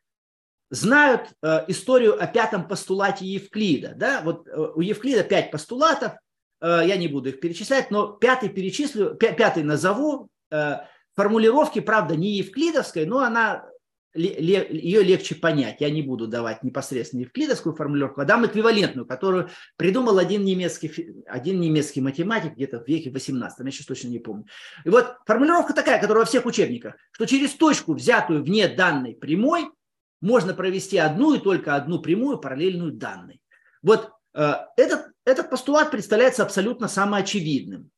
знают э, историю о пятом постулате Евклида. Да? Вот э, у Евклида пять постулатов, э, я не буду их перечислять, но пятый перечислю, пятый назову. Э, формулировки, правда, не евклидовской, но она ее легче понять. Я не буду давать непосредственно евклидовскую формулировку, а дам эквивалентную, которую придумал один немецкий, один немецкий математик где-то в веке 18, я сейчас точно не помню. И вот формулировка такая, которая во всех учебниках, что через точку, взятую вне данной прямой, можно провести одну и только одну прямую параллельную данной. Вот э, этот, этот постулат представляется абсолютно самоочевидным.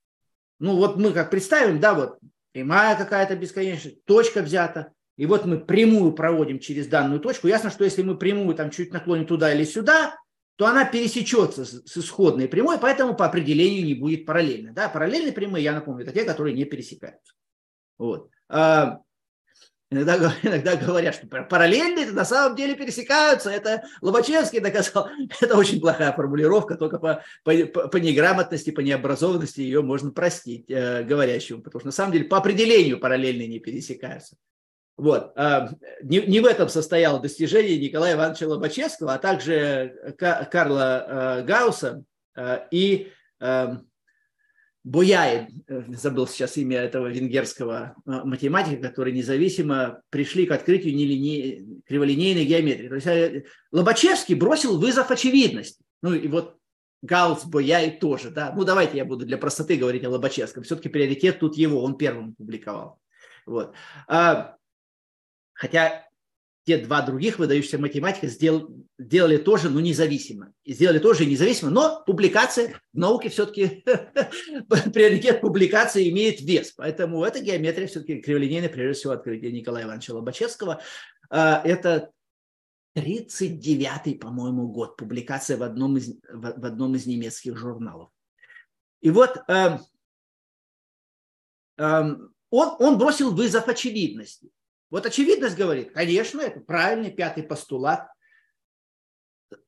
Ну вот мы как представим, да, вот прямая какая-то бесконечная, точка взята, и вот мы прямую проводим через данную точку. Ясно, что если мы прямую там чуть наклоним туда или сюда, то она пересечется с исходной прямой, поэтому по определению не будет параллельно. Да? Параллельные прямые, я напомню, это те, которые не пересекаются. Вот. А, иногда, иногда говорят, что параллельные на самом деле пересекаются. Это Лобачевский доказал. Это очень плохая формулировка, только по, по, по неграмотности, по необразованности ее можно простить э, говорящему, потому что на самом деле по определению параллельные не пересекаются. Вот. А, не, не в этом состояло достижение Николая Ивановича Лобачевского, а также Карла э, Гаусса э, и э, Буяи, забыл сейчас имя этого венгерского математика, который независимо пришли к открытию нелине... криволинейной геометрии. То есть Лобачевский бросил вызов очевидности. Ну и вот Гаусс, Бояй тоже. Да? Ну давайте я буду для простоты говорить о Лобачевском. Все-таки приоритет тут его, он первым публиковал. Вот. А, Хотя те два других выдающихся математика сделали, сделали тоже, ну, независимо. И сделали тоже независимо, но публикация в науке все-таки, приоритет публикации имеет вес. Поэтому эта геометрия все-таки криволинейная, прежде всего, открытие Николая Ивановича Лобачевского. А, это 39-й, по-моему, год, публикация в одном из, в одном из немецких журналов. И вот эм, эм, он, он бросил вызов очевидности. Вот очевидность говорит, конечно, это правильный пятый постулат.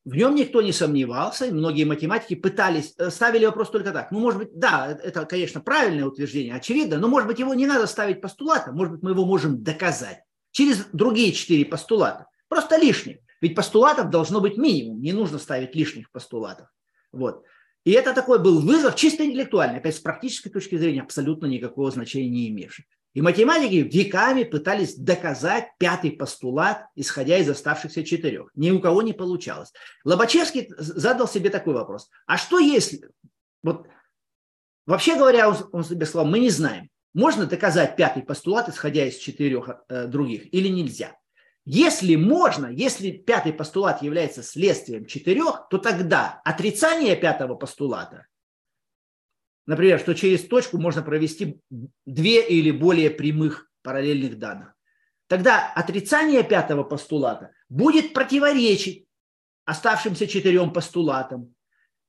В нем никто не сомневался, и многие математики пытались, э, ставили вопрос только так. Ну, может быть, да, это, конечно, правильное утверждение, очевидно, но, может быть, его не надо ставить постулатом, может быть, мы его можем доказать через другие четыре постулата. Просто лишних. Ведь постулатов должно быть минимум, не нужно ставить лишних постулатов. Вот. И это такой был вызов чисто интеллектуальный, опять с практической точки зрения абсолютно никакого значения не имевший. И математики веками пытались доказать пятый постулат, исходя из оставшихся четырех. Ни у кого не получалось. Лобачевский задал себе такой вопрос. А что если... Вот, вообще говоря, он, он себе сказал, мы не знаем, можно доказать пятый постулат, исходя из четырех э, других, или нельзя. Если можно, если пятый постулат является следствием четырех, то тогда отрицание пятого постулата Например, что через точку можно провести две или более прямых параллельных данных. Тогда отрицание пятого постулата будет противоречить оставшимся четырем постулатам.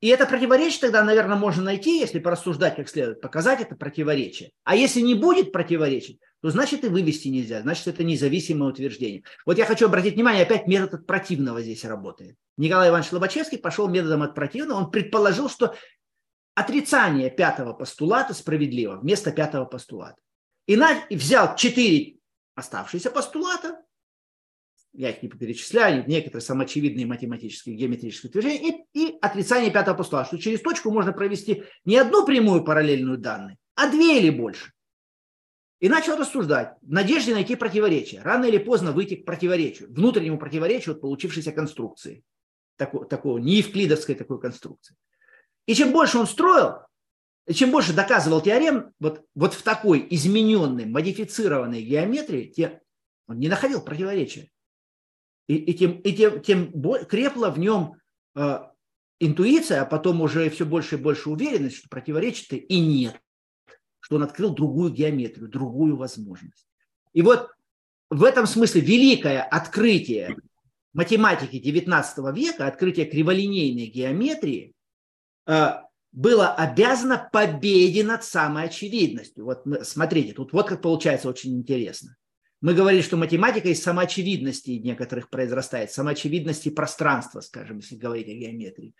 И это противоречие тогда, наверное, можно найти, если порассуждать как следует, показать это противоречие. А если не будет противоречить, то значит и вывести нельзя, значит это независимое утверждение. Вот я хочу обратить внимание, опять метод от противного здесь работает. Николай Иванович Лобачевский пошел методом от противного, он предположил, что отрицание пятого постулата справедливо вместо пятого постулата. И, взял четыре оставшиеся постулата, я их не перечисляю, некоторые самоочевидные математические геометрические утверждения, и, и отрицание пятого постулата, что через точку можно провести не одну прямую параллельную данной, а две или больше. И начал рассуждать в надежде найти противоречие. Рано или поздно выйти к противоречию, внутреннему противоречию от получившейся конструкции. Такого, такого не такой конструкции. И чем больше он строил, чем больше доказывал теорем вот, вот в такой измененной, модифицированной геометрии, тем он не находил противоречия. И, и, тем, и тем, тем крепла в нем э, интуиция, а потом уже все больше и больше уверенность, что противоречия-то и нет, что он открыл другую геометрию, другую возможность. И вот в этом смысле великое открытие математики XIX века, открытие криволинейной геометрии, было обязано победе над самой очевидностью. Вот смотрите, тут вот как получается очень интересно. Мы говорили, что математика из самоочевидности некоторых произрастает, самоочевидности пространства, скажем, если говорить о геометрии.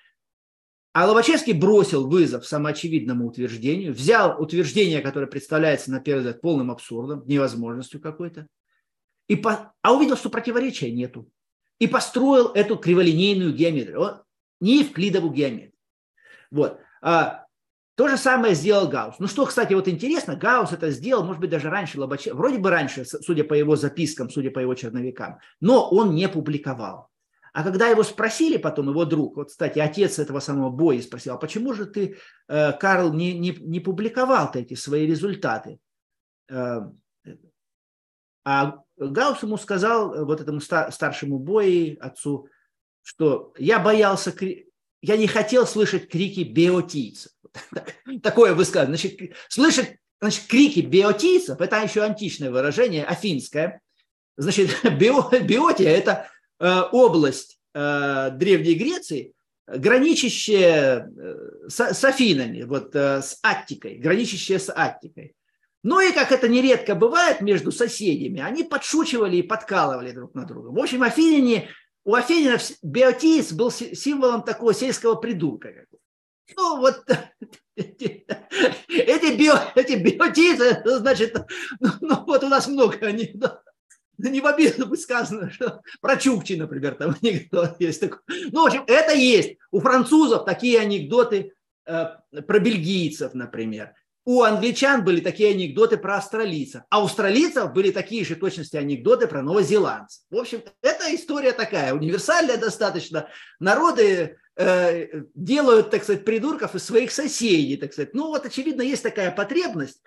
А Лобачевский бросил вызов самоочевидному утверждению, взял утверждение, которое представляется на первый взгляд полным абсурдом, невозможностью какой-то, и по... а увидел, что противоречия нету. И построил эту криволинейную геометрию, не евклидову геометрию. Вот. А то же самое сделал Гаусс. Ну что, кстати, вот интересно, Гаусс это сделал, может быть, даже раньше Лобачев, вроде бы раньше, судя по его запискам, судя по его черновикам, но он не публиковал. А когда его спросили потом, его друг, вот, кстати, отец этого самого Бои спросил, а почему же ты, э, Карл, не, не, не публиковал эти свои результаты? Э, а Гаусс ему сказал, вот этому старшему Бои, отцу, что я боялся, я не хотел слышать крики биотийцев. Такое высказывание. Значит, слышать значит, крики биотийцев, это еще античное выражение, афинское. Значит, био, биотия – это э, область э, Древней Греции, граничащая э, с, с Афинами, вот, э, с Аттикой, граничащая с Аттикой. Ну и как это нередко бывает между соседями, они подшучивали и подкалывали друг на друга. В общем, афиняне, у афининов биотиец был символом такого сельского придурка. Ну, вот эти, био, эти биотицы, значит, ну, ну, вот у нас много анекдотов. Ну, не в обиду бы сказано, что про Чукчи, например, там анекдот есть такой. Ну, в общем, это есть. У французов такие анекдоты э, про бельгийцев, например. У англичан были такие анекдоты про австралийцев. А у австралийцев были такие же точности анекдоты про новозеландцев. В общем, эта история такая, универсальная достаточно. Народы Э, делают, так сказать, придурков из своих соседей, так сказать. Ну вот, очевидно, есть такая потребность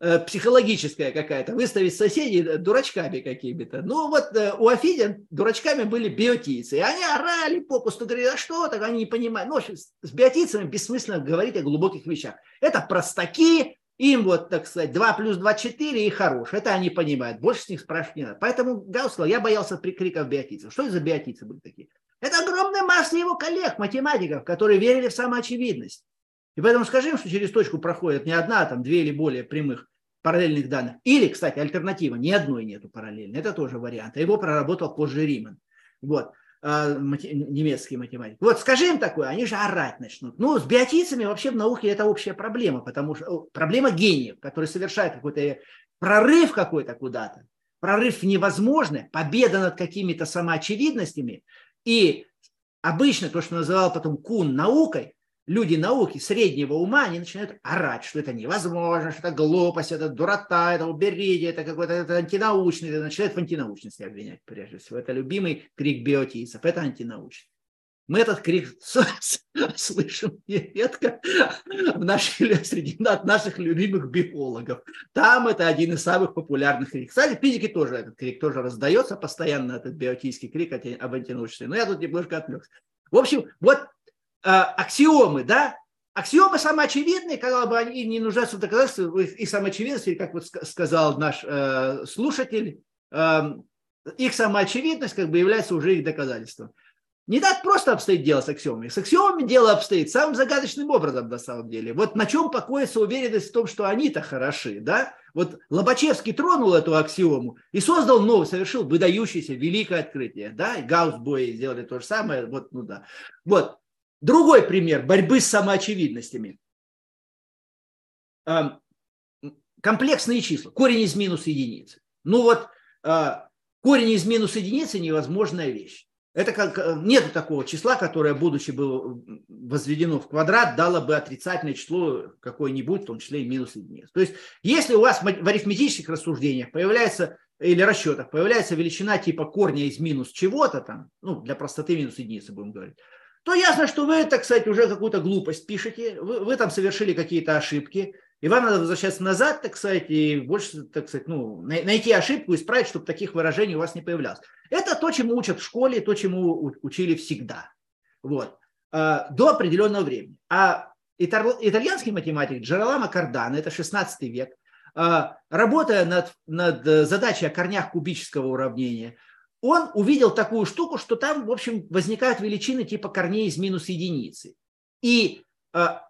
психологическая какая-то, выставить соседей дурачками какими-то. Ну вот э, у Афидин дурачками были биотийцы. И они орали попусту, говорили, а что так, они не понимают. Ну, общем, с биотийцами бессмысленно говорить о глубоких вещах. Это простаки, им вот, так сказать, 2 плюс 2 – 4 и хорош. Это они понимают. Больше с них спрашивать не надо. Поэтому Гаусс сказал, я боялся прикриков биотийцев. Что это за биотийцы были такие? Это огромная масса его коллег, математиков, которые верили в самоочевидность. И поэтому скажи им, что через точку проходит не одна, а там две или более прямых параллельных данных. Или, кстати, альтернатива, ни одной нету параллельной. Это тоже вариант. А его проработал позже Риман. Вот а, немецкий математик. Вот скажи им такое, они же орать начнут. Ну, с биотийцами вообще в науке это общая проблема, потому что проблема гениев, которые совершают какой-то прорыв какой-то куда-то. Прорыв невозможный, победа над какими-то самоочевидностями, и обычно то, что называл потом Кун наукой, люди науки среднего ума, они начинают орать, что это невозможно, что это глупость, это дурота, это уберите, это какой-то это антинаучный, это начинают в антинаучности обвинять прежде всего. Это любимый крик биотийцев, это антинаучный. Мы этот крик слышим редко в нашей, среди наших любимых биологов. Там это один из самых популярных криков. Кстати, в физике тоже этот крик тоже раздается постоянно, этот биотийский крик об антинаучности. Но я тут немножко отвлекся. В общем, вот аксиомы, да, Аксиомы самоочевидные, когда бы они не нуждаются в доказательствах их самоочевидности, как вот сказал наш э, слушатель, э, их самоочевидность как бы является уже их доказательством. Не так просто обстоит дело с аксиомами. С аксиомами дело обстоит самым загадочным образом на самом деле. Вот на чем покоится уверенность в том, что они-то хороши, да? Вот Лобачевский тронул эту аксиому и создал новый, совершил выдающееся великое открытие, да? И Гаусс-Бои сделали то же самое, вот, ну да. Вот. Другой пример борьбы с самоочевидностями. Эм, комплексные числа, корень из минус единицы. Ну вот, э, корень из минус единицы невозможная вещь. Это как э, нет такого числа, которое, будучи было возведено в квадрат, дало бы отрицательное число какое-нибудь, в том числе и минус единиц. То есть, если у вас в арифметических рассуждениях появляется или расчетах появляется величина типа корня из минус чего-то там, ну, для простоты минус единицы будем говорить, то ясно, что вы, так сказать, уже какую-то глупость пишете, вы, вы там совершили какие-то ошибки, и вам надо возвращаться назад, так сказать, и больше, так сказать, ну, найти ошибку, исправить, чтобы таких выражений у вас не появлялось. Это то, чему учат в школе, то, чему учили всегда. Вот. А, до определенного времени. А итальянский математик Джероламо Кардано, это 16 век, а, работая над, над задачей о корнях кубического уравнения, он увидел такую штуку, что там, в общем, возникают величины типа корней из минус единицы. И а,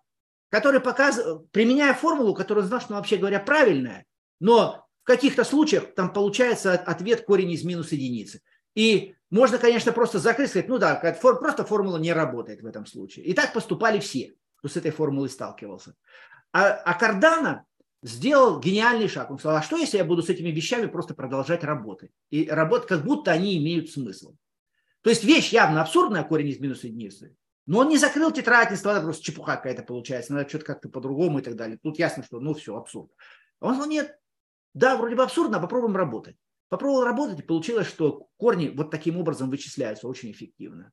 который показывает, применяя формулу, которую знал, что вообще говоря правильная, но в каких-то случаях там получается ответ корень из минус единицы. И можно, конечно, просто закрыть, сказать, ну да, просто формула не работает в этом случае. И так поступали все, кто с этой формулой сталкивался. А, а Кардана сделал гениальный шаг. Он сказал, а что если я буду с этими вещами просто продолжать работать? И работать, как будто они имеют смысл. То есть вещь явно абсурдная, корень из минус единицы, но он не закрыл тетрадь, не сказал, просто чепуха какая-то получается, надо что-то как-то по-другому и так далее. Тут ясно, что ну все, абсурд. Он сказал, нет, да, вроде бы абсурдно, а попробуем работать. Попробовал работать, и получилось, что корни вот таким образом вычисляются очень эффективно.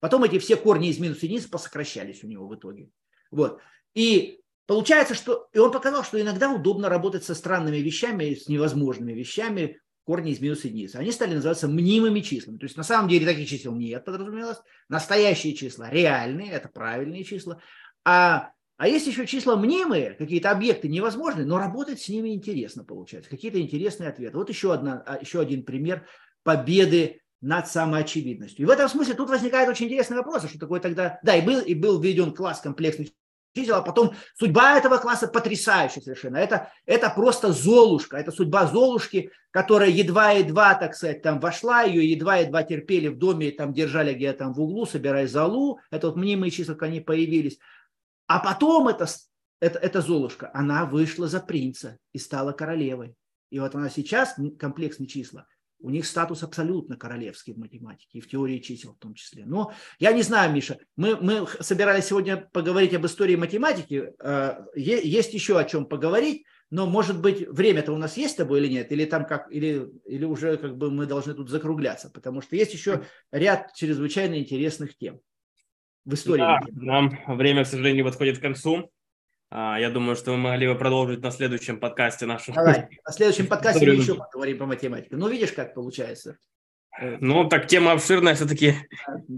Потом эти все корни из минус единицы посокращались у него в итоге. Вот. И Получается, что и он показал, что иногда удобно работать со странными вещами, с невозможными вещами, корни из минус единицы. Они стали называться мнимыми числами. То есть на самом деле таких чисел нет, подразумевалось. Настоящие числа реальные, это правильные числа. А, а есть еще числа мнимые, какие-то объекты невозможные, но работать с ними интересно получается. Какие-то интересные ответы. Вот еще, одна, а, еще один пример победы над самоочевидностью. И в этом смысле тут возникает очень интересный вопрос, а что такое тогда... Да, и был, и был введен класс комплексных чисел, а потом судьба этого класса потрясающая совершенно. Это, это просто Золушка, это судьба Золушки, которая едва-едва, так сказать, там вошла, ее едва-едва терпели в доме, там держали где-то там в углу, собирая залу, это вот мнимые числа, как они появились. А потом это, это, это Золушка, она вышла за принца и стала королевой. И вот она сейчас, комплексные числа, у них статус абсолютно королевский в математике и в теории чисел в том числе. Но я не знаю, Миша, мы, мы собирались сегодня поговорить об истории математики. Э, есть еще о чем поговорить, но, может быть, время-то у нас есть с тобой или нет? Или, там как, или, или уже как бы мы должны тут закругляться? Потому что есть еще ряд чрезвычайно интересных тем в истории. Да, нам время, к сожалению, подходит к концу. А, я думаю, что мы могли бы продолжить на следующем подкасте нашу. Давай, на следующем подкасте мы еще поговорим по математике. Ну, видишь, как получается. Ну, так тема обширная, все-таки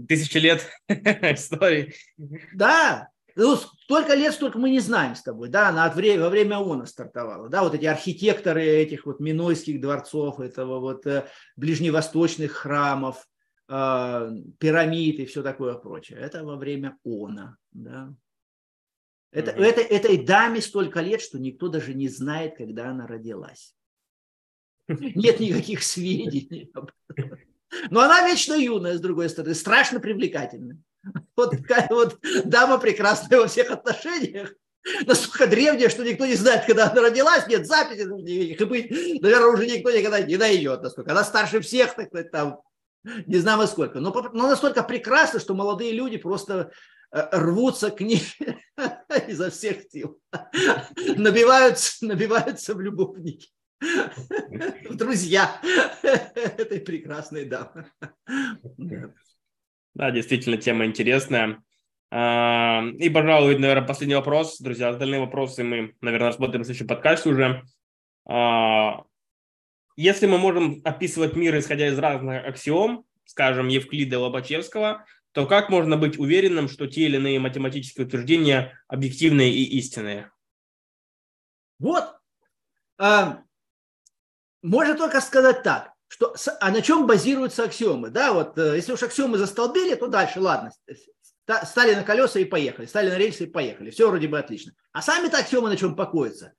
тысячи лет истории. Да, ну, столько лет, столько мы не знаем с тобой, да, она от время, во время ООНа стартовала, да, вот эти архитекторы этих вот минойских дворцов, этого вот э, ближневосточных храмов, э, пирамид и все такое прочее, это во время ООНа, да. Это, mm-hmm. это, этой даме столько лет, что никто даже не знает, когда она родилась. Нет никаких сведений. Но она вечно юная, с другой стороны, страшно привлекательная. Вот такая вот дама прекрасная во всех отношениях. Настолько древняя, что никто не знает, когда она родилась, нет записи, и быть, наверное, уже никто никогда не найдет. Насколько. Она старше всех, так сказать, там, не знаю сколько. Но, но настолько прекрасна, что молодые люди просто рвутся к ней изо всех сил, набиваются, набиваются в любовники, в друзья этой прекрасной дамы. Да, действительно, тема интересная. А, и, пожалуй, наверное, последний вопрос. Друзья, остальные вопросы мы, наверное, рассмотрим в следующем подкасте уже. А, если мы можем описывать мир, исходя из разных аксиом, скажем, Евклида Лобачевского, то как можно быть уверенным, что те или иные математические утверждения объективные и истинные? Вот. А, можно только сказать так, что а на чем базируются аксиомы? Да, вот э, если уж аксиомы застолбили, то дальше, ладно, стали на колеса и поехали, стали на рельсы и поехали. Все вроде бы отлично. А сами-то аксиомы на чем покоятся?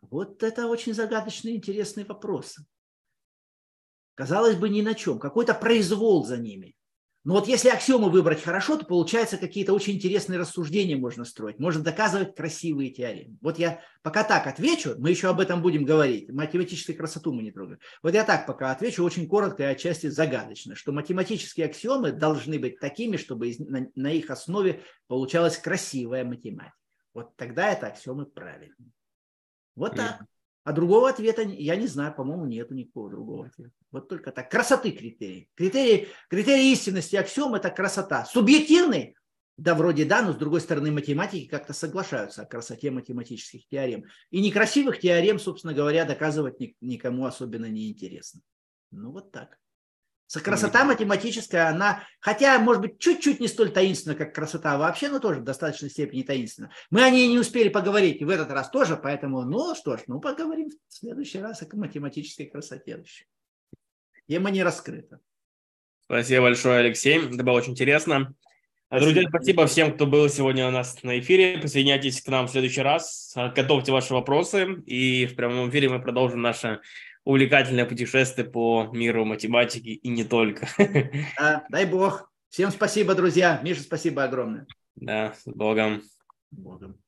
Вот это очень загадочный, интересный вопрос. Казалось бы, ни на чем. Какой-то произвол за ними. Но вот если аксиомы выбрать хорошо, то получается какие-то очень интересные рассуждения можно строить. Можно доказывать красивые теоремы. Вот я пока так отвечу, мы еще об этом будем говорить. Математическую красоту мы не трогаем. Вот я так пока отвечу очень коротко и отчасти загадочно, что математические аксиомы должны быть такими, чтобы из, на, на их основе получалась красивая математика. Вот тогда это аксиомы правильные. Вот так. А другого ответа я не знаю, по-моему, нету никакого другого ответа. Вот только так. Красоты критерий. Критерий, критерий истинности аксиом – это красота. Субъективный? Да, вроде да, но с другой стороны математики как-то соглашаются о красоте математических теорем. И некрасивых теорем, собственно говоря, доказывать никому особенно не интересно. Ну вот так. Красота математическая, она, хотя, может быть, чуть-чуть не столь таинственна, как красота вообще, но тоже в достаточной степени таинственна. Мы о ней не успели поговорить в этот раз тоже, поэтому, ну что ж, ну поговорим в следующий раз о математической красоте еще. Тема не раскрыта. Спасибо большое, Алексей. Это было очень интересно. Спасибо. Друзья, спасибо всем, кто был сегодня у нас на эфире. Присоединяйтесь к нам в следующий раз. Готовьте ваши вопросы. И в прямом эфире мы продолжим наше увлекательное путешествие по миру математики и не только. Да, дай бог. Всем спасибо, друзья. Миша, спасибо огромное. Да, с Богом. С Богом.